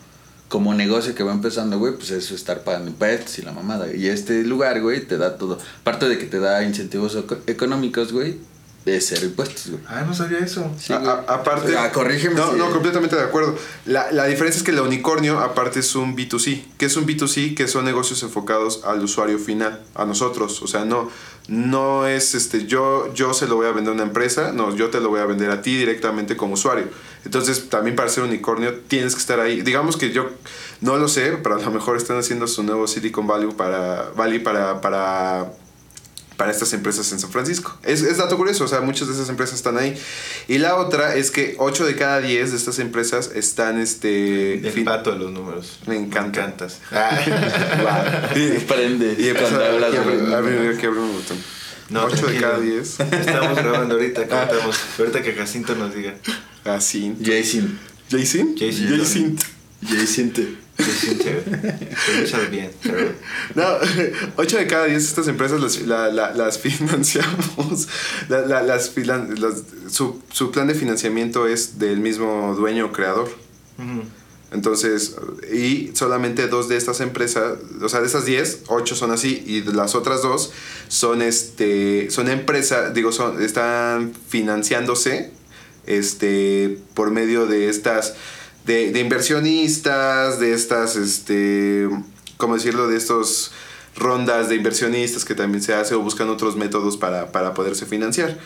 Speaker 4: como negocio que va empezando, güey, pues es estar pagando impuestos y la mamada. Y este lugar, güey, te da todo. Aparte de que te da incentivos eco- económicos, güey, de cero impuestos, güey.
Speaker 3: Ah, no sabía eso.
Speaker 4: Sí,
Speaker 2: A-
Speaker 4: güey.
Speaker 2: a- aparte.
Speaker 4: Ah, corrígeme
Speaker 2: No,
Speaker 4: si-
Speaker 2: no, completamente de acuerdo. La, la diferencia es que la unicornio, aparte, es un B2C. ¿Qué es un B2C? Que son negocios enfocados al usuario final, a nosotros. O sea, no, no es este, yo, yo se lo voy a vender a una empresa, no, yo te lo voy a vender a ti directamente como usuario. Entonces, también para ser unicornio tienes que estar ahí. Digamos que yo no lo sé, pero a lo mejor están haciendo su nuevo Silicon Valley para, Valley para, para para estas empresas en San Francisco. Es, es dato curioso, o sea, muchas de esas empresas están ahí. Y la otra es que 8 de cada 10 de estas empresas están, este...
Speaker 3: El
Speaker 2: fin-
Speaker 3: pato de los números.
Speaker 2: Me encanta.
Speaker 3: Me encantas. <laughs>
Speaker 2: Wow. Y,
Speaker 4: Prende
Speaker 2: y empezó
Speaker 4: cuando
Speaker 2: a,
Speaker 4: los
Speaker 2: abrir-
Speaker 4: números.
Speaker 2: aquí abrir un botón.
Speaker 3: No,
Speaker 2: 8 de cada 10.
Speaker 3: Estamos grabando ahorita, <laughs> contamos. Ahorita que Jacinto nos diga.
Speaker 4: ¿Jason?
Speaker 2: Jason.
Speaker 3: Jason.
Speaker 2: Jason.
Speaker 3: Jacinto. Bien, pero.
Speaker 2: No, 8 de cada 10 de estas empresas las, la- la- las financiamos. La- la- las, las- su, su plan de financiamiento es del mismo dueño o creador. Entonces, y solamente dos de estas empresas, o sea, de esas 10, 8 son así, y las otras dos son este son empresas, digo, son, están financiándose este por medio de estas de, de inversionistas, de estas, este, ¿cómo decirlo? De estos rondas de inversionistas que también se hace o buscan otros métodos para, para poderse financiar.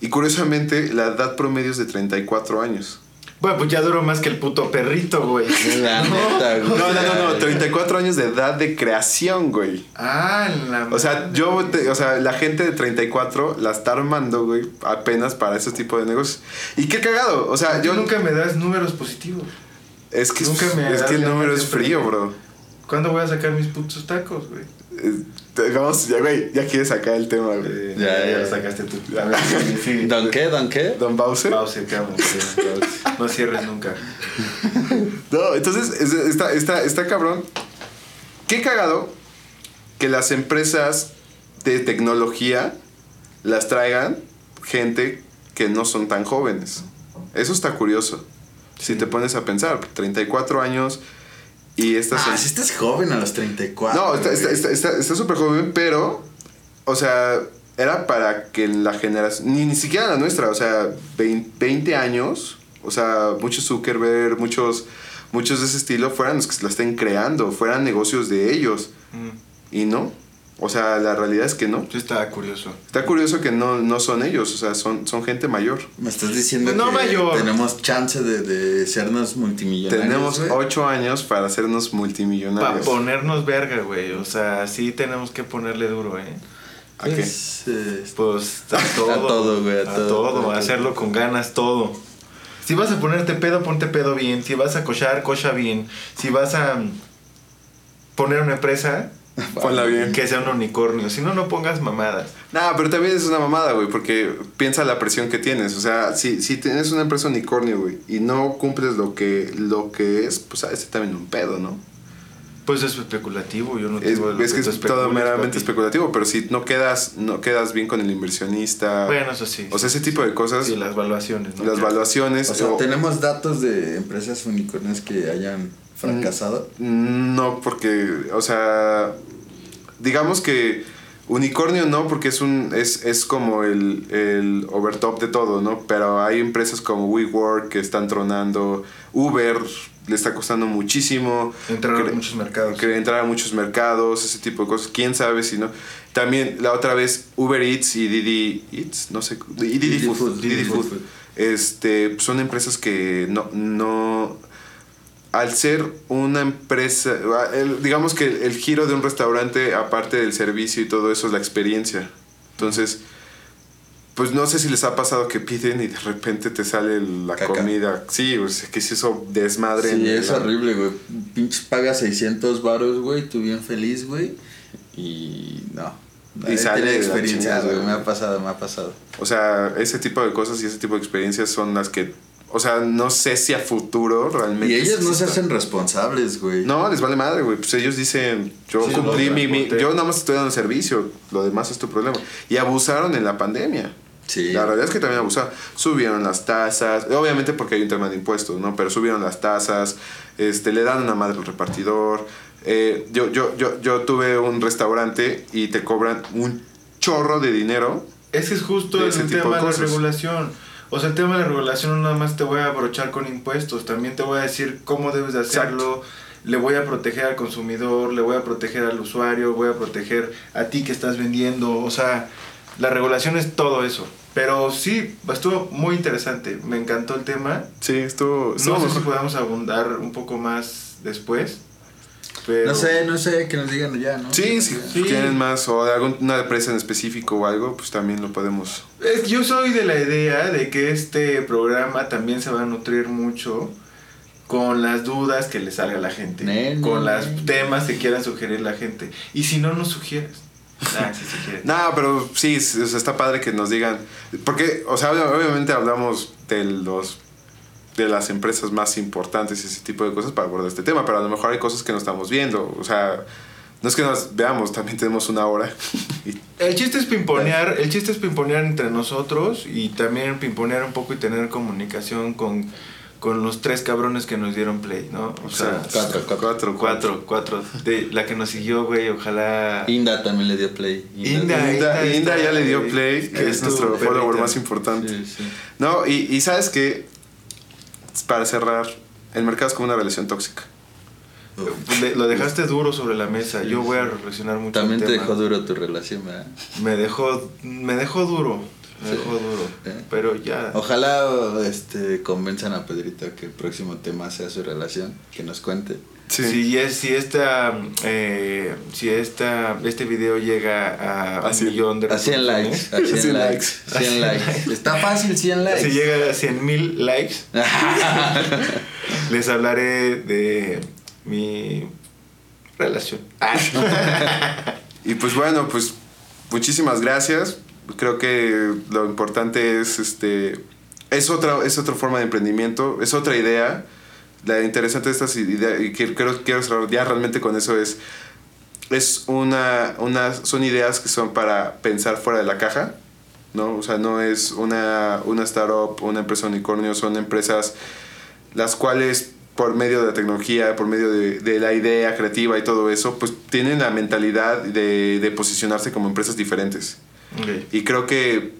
Speaker 2: Y curiosamente, la edad promedio es de 34 años.
Speaker 3: Bueno, pues ya duró más que el puto perrito, güey.
Speaker 4: La <laughs> neta,
Speaker 2: No,
Speaker 4: güey.
Speaker 2: no, no, no, 34 años de edad de creación, güey.
Speaker 3: Ah, la
Speaker 2: O sea,
Speaker 3: madre.
Speaker 2: yo, te- o sea, la gente de 34 la está armando, güey, apenas para ese tipo de negocios. Y qué cagado, o sea,
Speaker 3: yo nunca me das números positivos.
Speaker 2: Es que,
Speaker 3: nunca me
Speaker 2: es que el número es frío, bro.
Speaker 3: ¿Cuándo voy a sacar mis putos tacos, güey?
Speaker 2: Eh, Vamos, ya, güey, ya quieres sacar el tema, güey.
Speaker 3: Eh,
Speaker 4: Ya, ya.
Speaker 3: lo sacaste tú. A ver, sí.
Speaker 4: ¿Don qué? ¿Don qué?
Speaker 2: Don Bowser.
Speaker 3: Pause, cabrón. No cierres nunca.
Speaker 2: No, entonces es- está, está, está cabrón. Qué cagado que las empresas de tecnología las traigan gente que no son tan jóvenes. Eso está curioso. Si te pones a pensar, 34 años y estas...
Speaker 4: Ah, si estás joven a los 34.
Speaker 2: no, está súper está, está, está súper joven, pero, o sea, era para que la generación, ni, ni siquiera la nuestra, o sea, 20, 20 años, o sea, muchos Zuckerberg, muchos, muchos de ese estilo fueran los que la estén creando, fueran negocios de ellos,
Speaker 3: Mm,
Speaker 2: y no. O sea, la realidad es que no.
Speaker 3: Yo estaba curioso.
Speaker 2: Está curioso que no, no son ellos, o sea, son, son gente mayor.
Speaker 4: Me estás diciendo
Speaker 3: No
Speaker 4: que
Speaker 3: mayor.
Speaker 4: tenemos chance de, de sernos multimillonarios.
Speaker 2: Tenemos
Speaker 4: güey?
Speaker 2: 8 años para hacernos
Speaker 3: Para
Speaker 2: multimillonarios.
Speaker 3: ponernos verga, güey. O sea, sí tenemos que ponerle duro, ¿eh?
Speaker 2: ¿A qué?
Speaker 4: Pues, eh,
Speaker 3: Pues <laughs> a todo.
Speaker 4: todo, güey, a
Speaker 3: A,
Speaker 4: todo, a
Speaker 3: hacerlo con ganas, todo. Si vas a ponerte pedo, ponte pedo bien. Si vas a cochar, cocha bien. Si vas a poner una empresa, <laughs>
Speaker 2: Ponla bien.
Speaker 3: que sea un unicornio. Si no, no pongas mamadas.
Speaker 2: Nah, pero también es una mamada, güey, porque piensa la presión que tienes. O sea, si, si tienes una empresa unicornio, güey, y no cumples lo que, lo que es, pues a ese también un pedo, ¿no?
Speaker 3: Pues es especulativo, yo no
Speaker 2: Es,
Speaker 3: digo
Speaker 2: es que es todo meramente
Speaker 3: papi.
Speaker 2: especulativo, pero si no quedas, no quedas bien con el inversionista,
Speaker 3: Bueno, eso sí.
Speaker 2: o sea, ese tipo de cosas,
Speaker 3: Sí, las valuaciones, ¿no?
Speaker 2: las valuaciones,
Speaker 4: o sea,
Speaker 2: o-
Speaker 4: tenemos datos de empresas unicornias que hayan fracasado.
Speaker 2: No, porque, o sea, digamos que unicornio no, porque es un es, es como el, el overtop de todo, ¿no? Pero hay empresas como WeWork que están tronando, Uber le está costando muchísimo.
Speaker 3: Entrar a muchos mercados.
Speaker 2: que entrar a muchos mercados, ese tipo de cosas. ¿Quién sabe si no? También la otra vez Uber Eats y Didi Eats, no sé, y Didi,
Speaker 4: Didi
Speaker 2: Food,
Speaker 4: Food,
Speaker 2: Didi
Speaker 4: Didi
Speaker 2: Food,
Speaker 4: Food.
Speaker 2: este, son empresas que no, no, al ser una empresa, el- digamos que el, el giro de un restaurante, aparte del servicio y todo eso, es la experiencia. Entonces, pues no sé si les ha pasado que piden y de repente te sale la
Speaker 4: Caca.
Speaker 2: comida. Sí, o sea, que es eso desmadre.
Speaker 4: Sí,
Speaker 2: en
Speaker 4: es
Speaker 2: la-
Speaker 4: horrible, güey. Pinches pagas 600 varos, güey. Tú bien feliz, güey. Y no.
Speaker 2: Y sale
Speaker 4: experiencias, güey. Me ha pasado, me ha pasado.
Speaker 2: O sea, ese tipo de cosas y ese tipo de experiencias son las que, o sea, no sé si a futuro realmente.
Speaker 4: Y ellas no se hacen responsables, güey.
Speaker 2: No, les vale madre, güey. Pues ellos dicen, yo
Speaker 3: Sí,
Speaker 2: cumplí mi, mi-. Yo nada más estoy dando servicio, lo demás es tu problema. Y abusaron en la pandemia.
Speaker 4: Sí.
Speaker 2: La realidad es que también abusaron. Subieron las tasas, obviamente porque hay un tema de impuestos, ¿no? Pero subieron las tasas, este, le dan una madre al repartidor. Eh, yo, yo, yo, yo tuve un restaurante y te cobran un chorro de dinero.
Speaker 3: Ese es justo
Speaker 2: de
Speaker 3: el
Speaker 2: de
Speaker 3: tema de la
Speaker 2: cosas.
Speaker 3: regulación. O sea, el tema de la regulación no nada más te voy a abrochar con impuestos, también te voy a decir cómo debes de hacerlo, le voy a proteger al consumidor, le voy a proteger al usuario, voy a proteger a ti que estás vendiendo, o sea, la regulación es todo eso. Pero sí, estuvo muy interesante, me encantó el tema.
Speaker 2: Sí, estuvo... estuvo
Speaker 3: No sé si podamos abundar un poco más después. Pero
Speaker 4: No sé, no sé, que nos digan ya, ¿no?
Speaker 2: Sí, si
Speaker 3: Sí.
Speaker 2: tienen más o de alguna empresa en específico o algo, pues también lo podemos.
Speaker 3: Es- Yo soy de la idea de que este programa también se va a nutrir mucho con las dudas que le salga a la gente, con los temas que quieran sugerir la gente. Y si no nos sugieres. Ah, sí sugieres. <laughs>
Speaker 2: No, pero sí, s- o sea, está padre que nos digan. Porque, o sea, ob- obviamente hablamos de los de las empresas más importantes y ese tipo de cosas para abordar este tema, pero a lo mejor hay cosas que no estamos viendo. O sea, no es que nos veamos, también tenemos una hora. <laughs>
Speaker 3: El chiste es pimponear, el chiste es pimponear entre nosotros y también pimponear un poco y tener comunicación con, con los tres cabrones que nos dieron play, ¿no? O sea,
Speaker 4: cuatro,
Speaker 2: cuatro,
Speaker 3: cuatro, cuatro. De la que nos siguió, güey, ojalá.
Speaker 4: Inda también le dio play.
Speaker 3: Inda,
Speaker 2: Inda, Inda
Speaker 3: está,
Speaker 2: ya le dio play, que es nuestro follower más importante.
Speaker 4: Sí, sí.
Speaker 2: No, y, y sabes que, para cerrar, el mercado es como una relación tóxica.
Speaker 3: Le- lo dejaste duro sobre la mesa. Yo voy a reflexionar mucho.
Speaker 4: También te
Speaker 3: tema.
Speaker 4: dejó duro tu relación, ¿verdad?
Speaker 3: Me dejó, me dejó duro. Me
Speaker 4: Sí.
Speaker 3: dejó duro.
Speaker 4: Eh.
Speaker 3: Pero ya.
Speaker 4: Ojalá este, convenzan a Pedrito que el próximo tema sea su relación, que nos cuente.
Speaker 3: Si, es, si esta, eh, si esta, este video llega a,
Speaker 2: A
Speaker 3: un
Speaker 2: cien-
Speaker 3: millón de
Speaker 4: A 100 likes,
Speaker 3: reproducciones,
Speaker 4: a 100
Speaker 2: 100
Speaker 4: likes, 100 likes. Está fácil 100 likes.
Speaker 3: Si llega a 100 mil likes, <laughs> les hablaré de mi relación. <laughs>
Speaker 2: Y pues bueno, pues muchísimas gracias. Creo que lo importante es este es otra es otra forma de emprendimiento, es otra idea. La interesante de estas ideas y que- quiero quiero cerrar ya realmente con eso es es una, una son ideas que son para pensar fuera de la caja, ¿no? O sea, no es una una startup, una empresa unicornio, son empresas las cuales por medio de la tecnología, por medio de, de la idea creativa y todo eso, pues tienen la mentalidad de, de posicionarse como empresas diferentes.
Speaker 3: Ok.
Speaker 2: Y creo que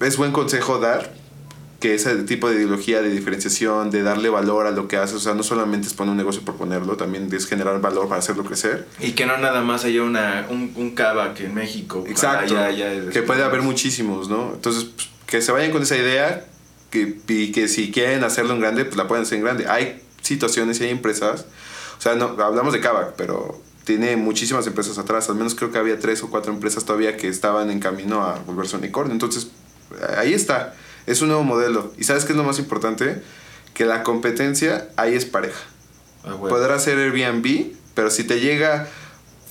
Speaker 2: es buen consejo dar que ese tipo de ideología de diferenciación, de darle valor a lo que haces, o sea, no solamente es poner un negocio por ponerlo, también es generar valor para hacerlo crecer.
Speaker 3: Y que no nada más haya una, un, un cava que en México.
Speaker 2: Exacto.
Speaker 3: ya- ya-
Speaker 2: que puede haber muchísimos, ¿no? Entonces, pues, que se vayan con esa idea que, y que si quieren hacerlo en grande, pues la pueden hacer en grande. Hay situaciones y hay empresas, o sea, no, hablamos de Kavak, pero tiene muchísimas empresas atrás, al menos creo que había tres o cuatro empresas todavía que estaban en camino a volverse unicornio. Entonces, ahí está, es un nuevo modelo. ¿Y sabes qué es lo más importante? Que la competencia ahí es pareja.
Speaker 3: Ah, bueno.
Speaker 2: Podrá ser Airbnb, pero si te llega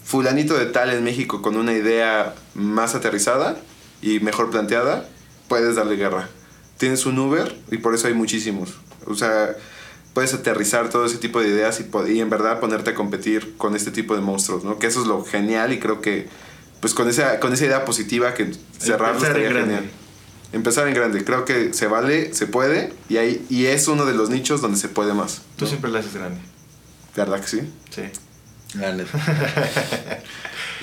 Speaker 2: fulanito de tal en México con una idea más aterrizada y mejor planteada, puedes darle guerra. Tienes un Uber y por eso hay muchísimos. O sea, puedes aterrizar todo ese tipo de ideas y, y en verdad ponerte a competir con este tipo de monstruos, ¿no? Que eso es lo genial y creo que pues con esa, con esa idea positiva que cerrarlo estaría genial. Empezar en grande, creo que se vale, se puede y, hay, y es uno de los nichos donde se puede más.
Speaker 3: Tú siempre la haces grande.
Speaker 2: ¿Verdad que sí?
Speaker 3: Sí.
Speaker 4: La neta. <laughs>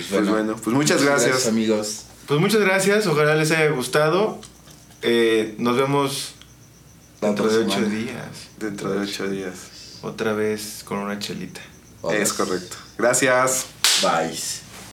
Speaker 2: Pues bueno, pues muchas gracias.
Speaker 4: amigos.
Speaker 3: Pues muchas gracias. Ojalá les haya gustado. Eh, nos vemos
Speaker 4: La
Speaker 3: dentro de ocho
Speaker 4: semana.
Speaker 3: días.
Speaker 2: Dentro de ocho días.
Speaker 3: Otra vez con una chelita.
Speaker 2: Es correcto. Gracias.
Speaker 4: Bye.